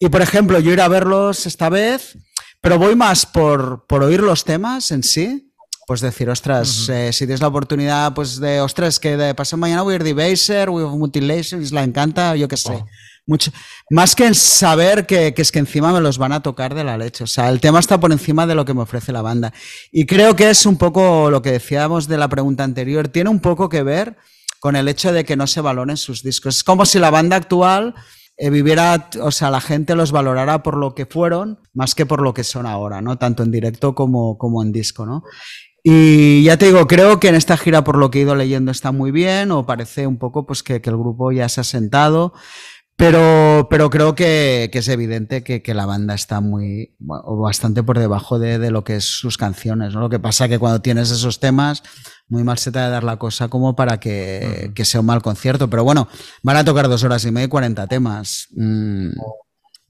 Y por ejemplo, yo ir a verlos esta vez, pero voy más por, por oír los temas en sí. Pues decir, ostras, eh, si tienes la oportunidad, pues de, ostras, que de pasado mañana voy a ir de Baser, voy a Mutilation, la encanta, yo qué sé. Mucho, más que en saber que, que, es que encima me los van a tocar de la leche. O sea, el tema está por encima de lo que me ofrece la banda. Y creo que es un poco lo que decíamos de la pregunta anterior. Tiene un poco que ver con el hecho de que no se valoren sus discos. Es como si la banda actual eh, viviera, o sea, la gente los valorara por lo que fueron más que por lo que son ahora, ¿no? Tanto en directo como, como en disco, ¿no? Y ya te digo, creo que en esta gira, por lo que he ido leyendo, está muy bien, o parece un poco pues que, que el grupo ya se ha sentado. Pero, pero creo que, que es evidente que, que, la banda está muy, o bastante por debajo de, de, lo que es sus canciones. ¿no? Lo que pasa que cuando tienes esos temas, muy mal se te de dar la cosa como para que, uh -huh. que sea un mal concierto. Pero bueno, van a tocar dos horas y media y 40 temas. Mm,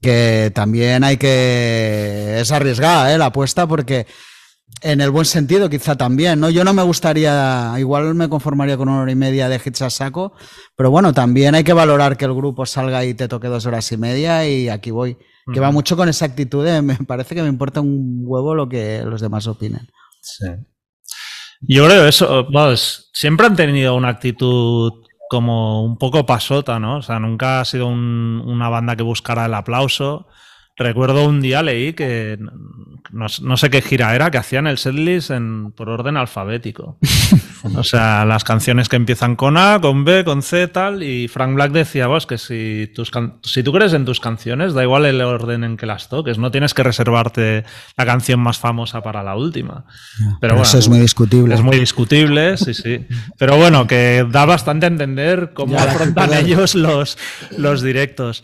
que también hay que. Es arriesgada ¿eh? la apuesta porque en el buen sentido, quizá también, ¿no? Yo no me gustaría, igual me conformaría con una hora y media de hits a saco, pero bueno, también hay que valorar que el grupo salga y te toque dos horas y media y aquí voy. Que va mucho con esa actitud de me parece que me importa un huevo lo que los demás opinen. Sí. Yo creo eso, vamos, siempre han tenido una actitud como un poco pasota, ¿no? O sea, nunca ha sido un, una banda que buscara el aplauso. Recuerdo un día leí que no, no, sé qué gira era, que hacían el setlist en, por orden alfabético. [LAUGHS] o sea, las canciones que empiezan con A, con B, con C, tal. Y Frank Black decía, vos, que si, tus si tú crees en tus canciones, da igual el orden en que las toques, no tienes que reservarte la canción más famosa para la última. Pero, Pero bueno, eso es muy discutible. Es muy discutible, sí, sí. Pero bueno, que da bastante a entender cómo ya, afrontan ellos los, los directos.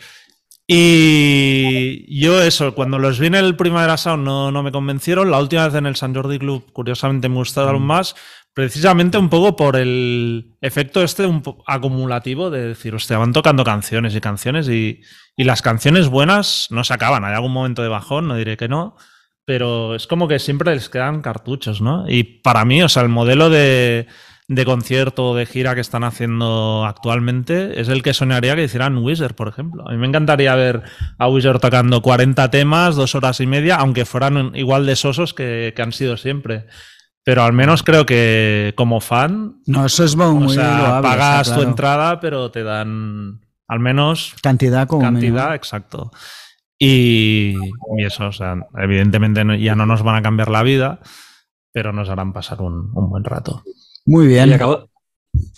Y yo eso, cuando los vi en el Primavera Sound no, no me convencieron. La última vez en el San Jordi Club, curiosamente, me gustaron más. Precisamente un poco por el efecto este un acumulativo de decir, hostia, van tocando canciones y canciones y, y las canciones buenas no se acaban. Hay algún momento de bajón, no diré que no, pero es como que siempre les quedan cartuchos, ¿no? Y para mí, o sea, el modelo de, de concierto o de gira que están haciendo actualmente es el que soñaría que hicieran Wizard, por ejemplo. A mí me encantaría ver a Wizard tocando 40 temas, dos horas y media, aunque fueran igual de sosos que, que han sido siempre. Pero al menos creo que como fan. No, eso es muy, o sea, loable, pagas claro. tu entrada, pero te dan al menos. Cantidad como. Cantidad, exacto. Y, y, eso, o sea, evidentemente ya no nos van a cambiar la vida, pero nos harán pasar un, un buen rato. Muy bien. Acabo,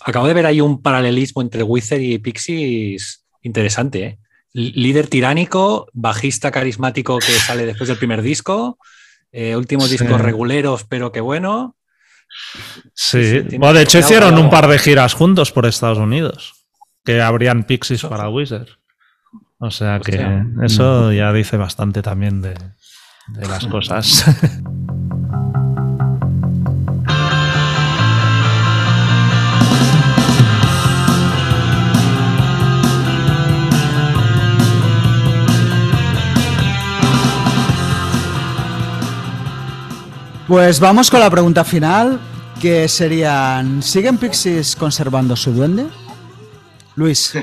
acabo, de ver ahí un paralelismo entre Wizard y Pixies interesante. ¿eh? Líder tiránico, bajista carismático que sale después del primer disco, eh, últimos sí. discos reguleros, pero que bueno. Sí, sí bueno, de hecho hicieron un par de giras juntos por Estados Unidos, que habrían Pixies para Wizard. O sea que Hostia. eso ya dice bastante también de, de las cosas. [LAUGHS] Pues vamos con la pregunta final, que serían, ¿siguen Pixies conservando su duende? Luis.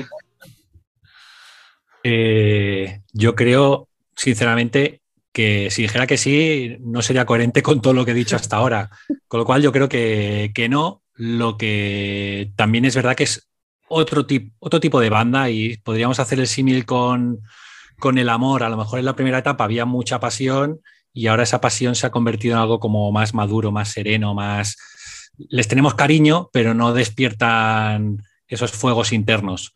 Eh, yo creo, sinceramente, que si dijera que sí, no sería coherente con todo lo que he dicho hasta ahora. Con lo cual yo creo que, que no. Lo que también es verdad que es otro, otro tipo de banda y podríamos hacer el símil con, con el amor. A lo mejor en la primera etapa había mucha pasión y ahora esa pasión se ha convertido en algo como más maduro, más sereno, más... Les tenemos cariño, pero no despiertan esos fuegos internos.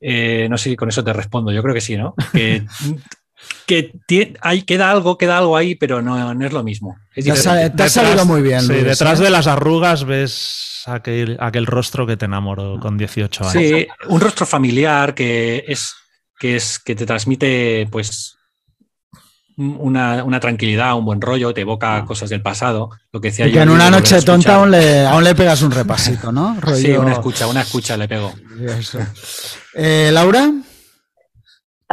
Eh, no sé si con eso te respondo, yo creo que sí, ¿no? Que, [LAUGHS] que hay, queda algo, queda algo ahí, pero no, no es lo mismo. Es te, sale, te has salido muy bien. Sí, detrás ¿eh? de las arrugas ves aquel, aquel rostro que te enamoró con 18 años. Sí, un rostro familiar que es que, es, que te transmite, pues, una, una, tranquilidad, un buen rollo, te evoca cosas del pasado. Lo que decía y yo. Que en una noche tonta aún le, aún le, pegas un repasito, ¿no? [LAUGHS] Rollo... Sí, una escucha, una escucha le pego. Eh, Laura.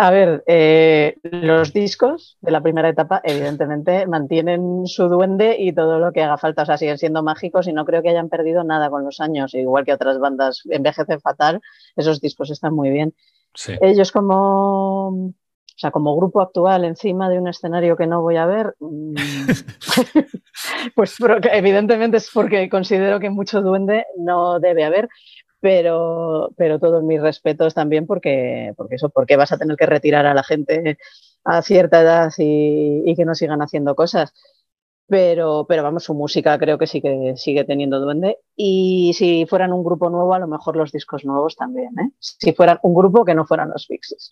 A ver, eh, los discos de la primera etapa, evidentemente, mantienen su duende y todo lo que haga falta. O sea, siguen siendo mágicos y no creo que hayan perdido nada con los años. Igual que otras bandas envejecen fatal, esos discos están muy bien. Sí. Ellos como o sea, como grupo actual encima de un escenario que no voy a ver, [LAUGHS] [LAUGHS] pues evidentemente es porque considero que mucho duende no debe haber, pero, pero todos mis respetos también porque, porque eso, porque vas a tener que retirar a la gente a cierta edad y, y que no sigan haciendo cosas. Pero, pero vamos, su música creo que sí que sigue teniendo duende. Y si fueran un grupo nuevo, a lo mejor los discos nuevos también. ¿eh? Si fueran un grupo que no fueran los Pixies.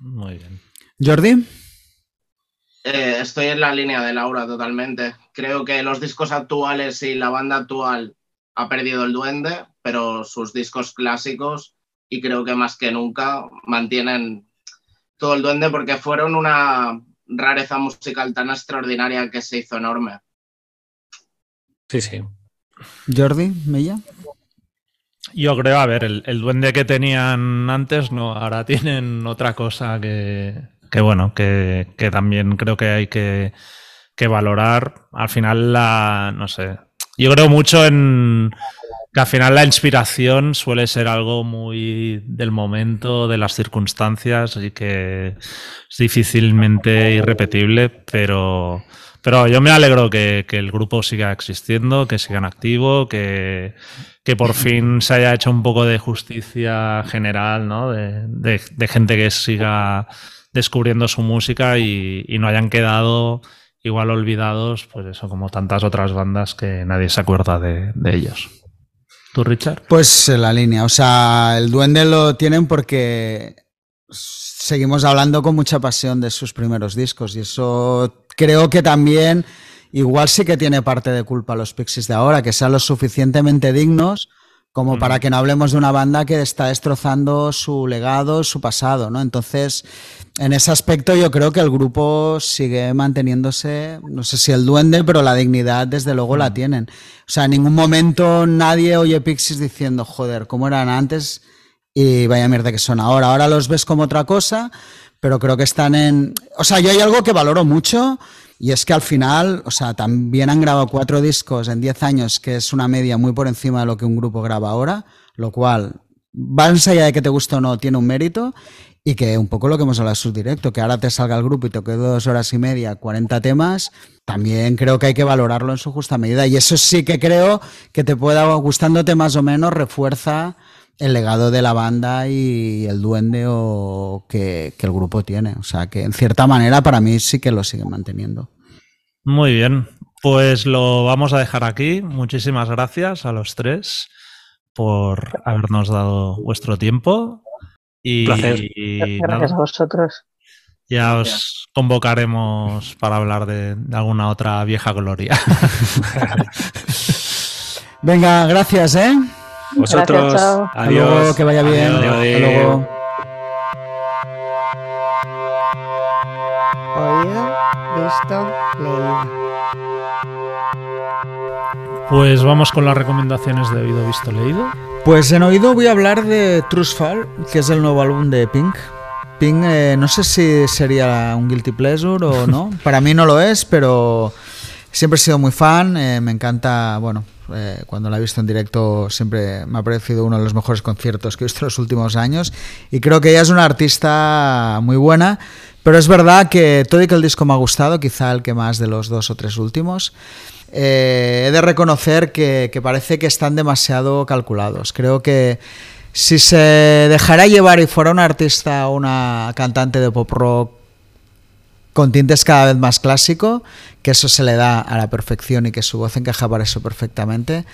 Muy bien. Jordi. Eh, estoy en la línea de Laura totalmente. Creo que los discos actuales y la banda actual ha perdido el duende, pero sus discos clásicos y creo que más que nunca mantienen todo el duende porque fueron una rareza musical tan extraordinaria que se hizo enorme. Sí, sí. Jordi, Mella. Yo creo, a ver, el, duende que tenían antes, no, ahora tienen otra cosa que, bueno, que, también creo que hay que, que, valorar. Al final, la, no sé, yo creo mucho en que al final la inspiración suele ser algo muy del momento, de las circunstancias y que es difícilmente irrepetible, pero pero yo me alegro que, el grupo siga existiendo, que siga activo, que, que, por [LAUGHS] fin se haya hecho un poco de justicia general, ¿no? De, gente que siga descubriendo su música y, no hayan quedado igual olvidados, pues eso, como tantas otras bandas que nadie se acuerda de, ellos. ¿Tú, Richard? Pues la línea, o sea, el duende lo tienen porque seguimos hablando con mucha pasión de sus primeros discos y eso creo que también igual sí que tiene parte de culpa los Pixies de ahora, que sean lo suficientemente dignos como para que no hablemos de una banda que está destrozando su legado, su pasado, ¿no? Entonces, en ese aspecto yo creo que el grupo sigue manteniéndose, no sé si el duende, pero la dignidad desde luego la tienen. O sea, en ningún momento nadie oye Pixies diciendo, joder, ¿cómo eran antes? Y vaya mierda que son ahora. Ahora los ves como otra cosa, pero creo que están en... O sea, yo hay algo que valoro mucho y es que al final, o sea, también han grabado cuatro discos en diez años, que es una media muy por encima de lo que un grupo graba ahora, lo cual, más allá de que te guste o no, tiene un mérito. Y que un poco lo que hemos hablado en directo, que ahora te salga el grupo y te quede dos horas y media, 40 temas, también creo que hay que valorarlo en su justa medida. Y eso sí que creo que te pueda, gustándote más o menos, refuerza el legado de la banda y el duende o que, el grupo tiene. O sea que en cierta manera para mí sí que lo siguen manteniendo. Muy bien, pues lo vamos a dejar aquí. Muchísimas gracias a los tres por habernos dado vuestro tiempo. Y, gracias a vosotros. Ya os convocaremos para hablar de alguna otra vieja gloria. [LAUGHS] Venga, gracias, ¿eh? Vosotros, adiós. que vaya bien. Hasta luego. Leído. Pues vamos con las recomendaciones de oído, visto, leído. Pues en oído voy a hablar de Fall, que es el nuevo álbum de Pink. Pink, eh, no sé si sería un guilty pleasure o no. [LAUGHS] Para mí no lo es, pero siempre he sido muy fan. Eh, me encanta, bueno, eh, cuando la he visto en directo siempre me ha parecido uno de los mejores conciertos que he visto en los últimos años y creo que ella es una artista muy buena, pero es verdad que todo y que el disco me ha gustado, quizá el que más de los dos o tres últimos, eh, he de reconocer que, que parece que están demasiado calculados. Creo que si se dejara llevar y fuera una artista o una cantante de pop rock con tintes cada vez más clásico, que eso se le da a la perfección y que su voz encaja para eso perfectamente,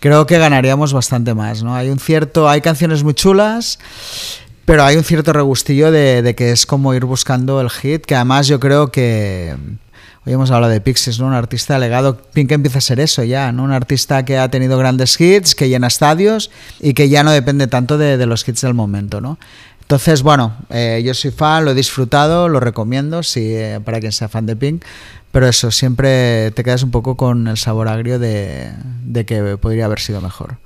creo que ganaríamos bastante más, ¿no? Hay un cierto, hay canciones muy chulas, pero hay un cierto regustillo de, que es como ir buscando el hit, que además yo creo que hoy hemos hablado de Pixies, ¿no? Un artista legado, Pink empieza a ser eso ya, ¿no? Un artista que ha tenido grandes hits, que llena estadios y que ya no depende tanto de, los hits del momento, ¿no? Entonces, bueno, eh, yo soy fan, lo he disfrutado, lo recomiendo si, eh, para quien sea fan de Pink, pero eso, siempre te quedas un poco con el sabor agrio de que podría haber sido mejor.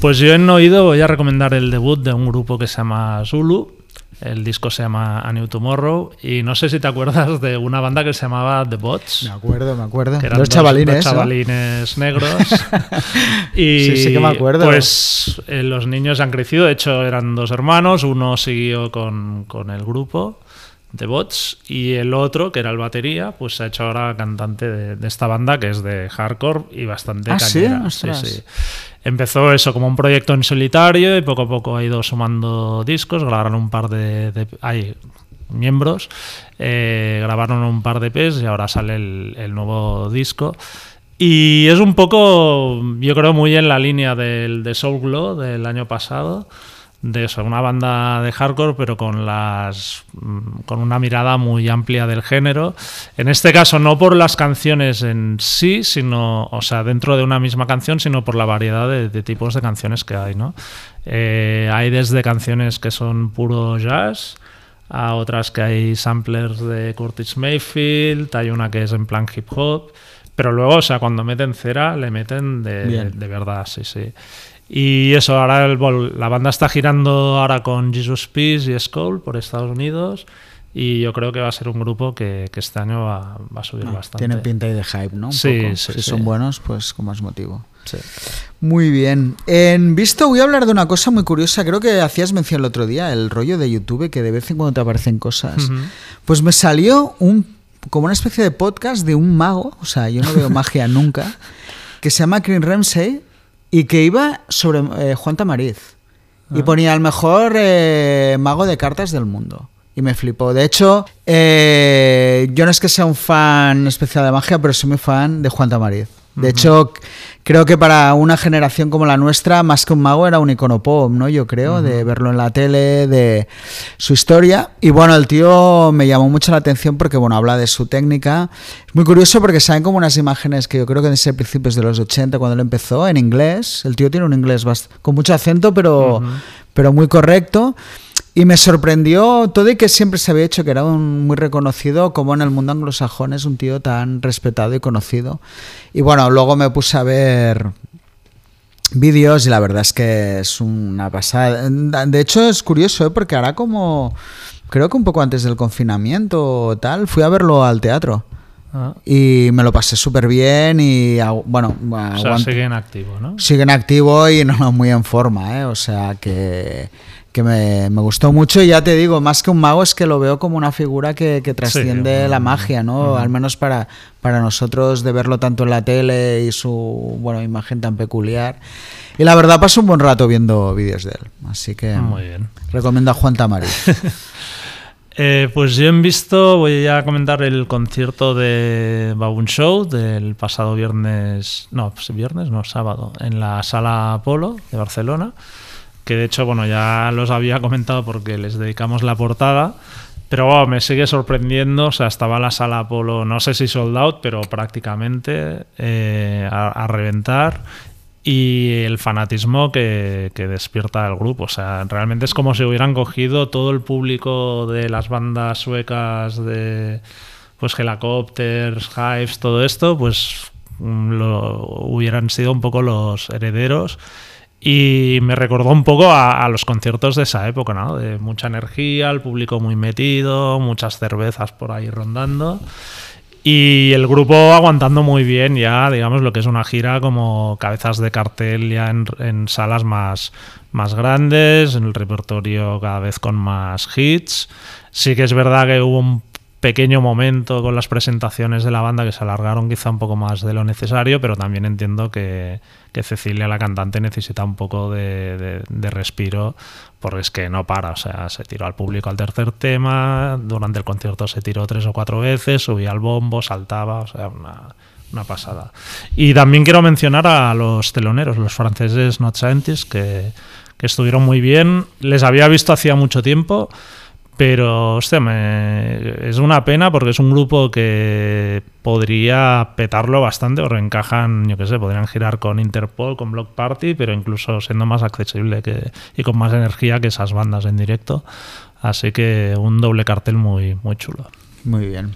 Pues yo en oído voy a recomendar el debut de un grupo que se llama Zulu, el disco se llama A New Tomorrow y no sé si te acuerdas de una banda que se llamaba The Bots. Me acuerdo, me acuerdo. Que eran dos, chavalines, chavalines negros. [LAUGHS] y sí, sí que me acuerdo. Pues eh, los niños han crecido, de hecho eran dos hermanos, uno siguió con, con el grupo The Bots. Y el otro, que era el batería, pues se ha hecho ahora cantante de, esta banda que es de hardcore y bastante ¿Ah, cañera. Sí, sí, Empezó eso como un proyecto en solitario y poco a poco ha ido sumando discos, grabaron un par de, hay miembros, eh, grabaron un par de EPs y ahora sale el, nuevo disco. Y es un poco, yo creo, muy en la línea del de Soul Glow del año pasado de eso, una banda de hardcore, pero con las mm, con una mirada muy amplia del género. En este caso, no por las canciones en sí, sino, o sea, dentro de una misma canción, sino por la variedad de, tipos de canciones que hay, ¿no? Eh, hay desde canciones que son puro jazz a otras que hay samplers de Curtis Mayfield, hay una que es en plan hip hop, pero luego, o sea, cuando meten cera, le meten de, de verdad, sí, sí. Y eso, ahora la banda está girando ahora con Jesus Peace y Skull por Estados Unidos. Y yo creo que va a ser un grupo que, este año va, a subir ah, bastante. Tienen pinta y de hype, ¿no? sí, sí, Si son buenos, pues con más motivo. Sí. Muy bien. En visto, voy a hablar de una cosa muy curiosa. Creo que hacías mención el otro día, el rollo de YouTube, que de vez en cuando te aparecen cosas. Pues me salió un como una especie de podcast de un mago, o sea, yo no veo [LAUGHS] magia nunca, que se llama Green Ramsey y que iba sobre eh, Juan Tamariz. Y ah. ponía el mejor eh, mago de cartas del mundo. Y me flipó. De hecho, eh, yo no es que sea un fan especial de magia, pero soy muy fan de Juan Tamariz. De hecho, creo que para una generación como la nuestra, más que un mago era un icono pop, ¿no? Yo creo, de verlo en la tele, de su historia. Y bueno, el tío me llamó mucho la atención porque, bueno, habla de su técnica. Es muy curioso porque saben como unas imágenes que yo creo que desde principios de los 80, cuando él empezó, en inglés. El tío tiene un inglés con mucho acento, pero, pero muy correcto. Y me sorprendió todo y que siempre se había hecho que era un muy reconocido, como en el mundo anglosajón es un tío tan respetado y conocido. Y bueno, luego me puse a ver vídeos y la verdad es que es una pasada. De hecho es curioso, ¿eh? porque ahora como, creo que un poco antes del confinamiento tal, fui a verlo al teatro. Ah. Y me lo pasé súper bien y bueno... O sea, sigue en activo, ¿no? Sigue en activo y no, muy en forma, ¿eh? O sea que que me, gustó mucho y ya te digo, más que un mago es que lo veo como una figura que, trasciende la magia, ¿no? Al menos para, para nosotros de verlo tanto en la tele y su bueno, imagen tan peculiar. Y la verdad paso un buen rato viendo vídeos de él, así que Muy bien. recomiendo a Juan Tamari. [LAUGHS] Eh, pues yo he visto, voy a comentar el concierto de Baboon Show del pasado viernes, no, pues viernes, no, sábado, en la Sala Apolo de Barcelona que de hecho, bueno, ya los había comentado porque les dedicamos la portada. Pero me sigue sorprendiendo, o sea, estaba la sala Apolo, no sé si sold out, pero prácticamente eh, a, reventar. Y el fanatismo que, despierta el grupo, o sea, realmente es como si hubieran cogido todo el público de las bandas suecas de pues Helicopters, Hives, todo esto, pues mm, lo, hubieran sido un poco los herederos y me recordó un poco a, los conciertos de esa época, ¿no? De mucha energía, el público muy metido, muchas cervezas por ahí rondando. Y el grupo aguantando muy bien ya, digamos, lo que es una gira como cabezas de cartel ya en, salas más, más grandes, en el repertorio cada vez con más hits. Sí que es verdad que hubo un pequeño momento con las presentaciones de la banda que se alargaron quizá un poco más de lo necesario, pero también entiendo que, Cecilia, la cantante, necesita un poco de, respiro porque es que no para, o sea, se tiró al público al tercer tema, durante el concierto se tiró tres o cuatro veces, subía al bombo, saltaba, o sea, una, pasada. Y también quiero mencionar a los teloneros, los franceses Not Scientists, que, que estuvieron muy bien, les había visto hacía mucho tiempo. Pero, hostia, me... es una pena porque es un grupo que podría petarlo bastante o reencajan, yo qué sé, podrían girar con Interpol, con Block Party, pero incluso siendo más accesible que... y con más energía que esas bandas en directo. Así que un doble cartel muy, muy chulo. Muy bien.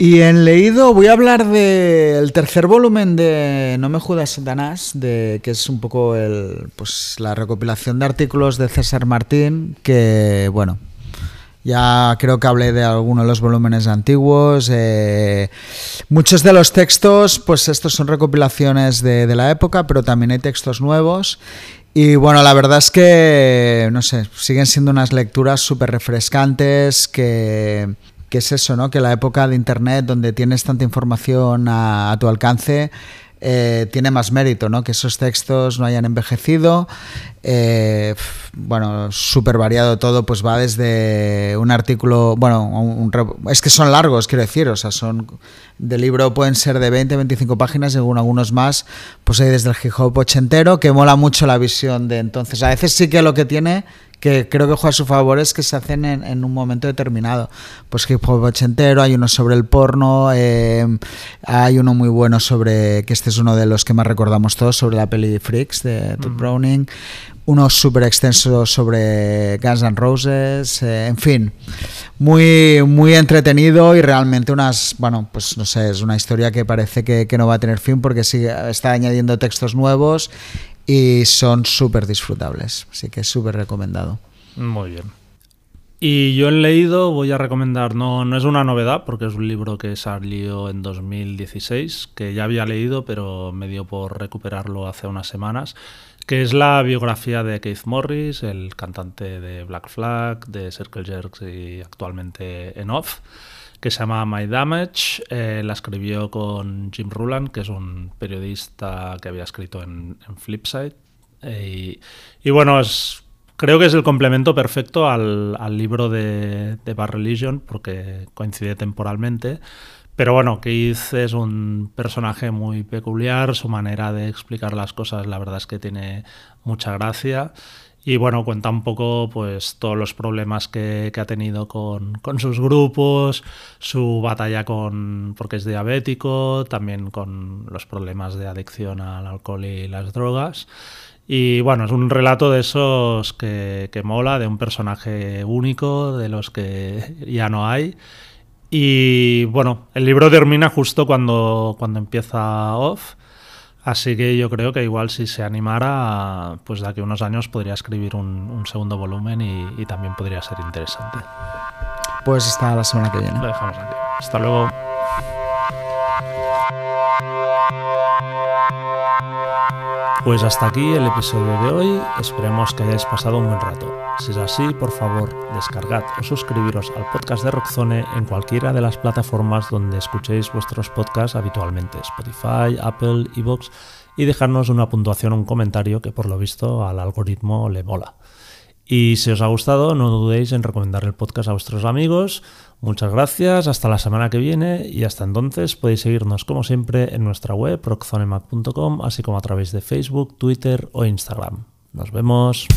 Y en leído voy a hablar del tercer volumen de No me judas Satanás, de, que es un poco el, pues, la recopilación de artículos de César Martín, que bueno, ya creo que hablé de algunos de los volúmenes antiguos. Eh, muchos de los textos, pues estos son recopilaciones de, la época, pero también hay textos nuevos. Y bueno, la verdad es que, no sé, siguen siendo unas lecturas súper refrescantes que, es eso, ¿no? Que la época de Internet, donde tienes tanta información a tu alcance, eh, tiene más mérito, ¿no? Que esos textos no hayan envejecido. Eh, bueno, súper variado todo, pues va desde un artículo, bueno, es que son largos, quiero decir, o sea, son de libro pueden ser de 20, 25 páginas, según algunos más, pues hay desde el hip hop ochentero, que mola mucho la visión de entonces. A veces sí que lo que tiene, que creo que juega a su favor es que se hacen en, un momento determinado. Pues hip hop ochentero, hay uno sobre el porno, eh, hay uno muy bueno sobre, que este es uno de los que más recordamos todos, sobre la peli Freaks de Todd Browning, uno súper extenso sobre Guns N' Roses, eh, en fin, muy, muy entretenido y realmente unas, bueno, pues no sé, es una historia que parece que, que no va a tener fin porque sigue, está añadiendo textos nuevos y son súper disfrutables, así que súper recomendado. Muy bien. Y yo he leído, voy a recomendar, no, no es una novedad, porque es un libro que salió en 2016, que ya había leído, pero me dio por recuperarlo hace unas semanas, que es la biografía de Keith Morris, el cantante de Black Flag, de Circle Jerks y actualmente en Off que se llama My Damage. Eh, la escribió con Jim Ruland, que es un periodista que había escrito en, Flipside. Eh, y, bueno, es, creo que es el complemento perfecto al, libro de, de Bar Religion, porque coincide temporalmente. Pero bueno, Keith es un personaje muy peculiar, su manera de explicar las cosas la verdad es que tiene mucha gracia y bueno, cuenta un poco pues todos los problemas que, ha tenido con, sus grupos, su batalla con porque es diabético, también con los problemas de adicción al alcohol y las drogas. Y bueno, es un relato de esos que, que mola, de un personaje único, de los que ya no hay. Y bueno, el libro termina justo cuando, cuando empieza Off Así que yo creo que igual si se animara, pues de aquí a unos años podría escribir un, segundo volumen y, también podría ser interesante. Pues hasta la semana que viene. Lo dejamos aquí. Hasta luego. Pues hasta aquí el episodio de hoy, esperemos que hayáis pasado un buen rato. Si es así, por favor, descargad o suscribiros al podcast de Rockzone en cualquiera de las plataformas donde escuchéis vuestros podcasts habitualmente, Spotify, Apple, Evox, y dejarnos una puntuación o un comentario que por lo visto al algoritmo le mola. Y si os ha gustado, no dudéis en recomendar el podcast a vuestros amigos. Muchas gracias, hasta la semana que viene y hasta entonces podéis seguirnos como siempre en nuestra web rockzonemac.com, así como a través de Facebook, Twitter o Instagram. Nos vemos.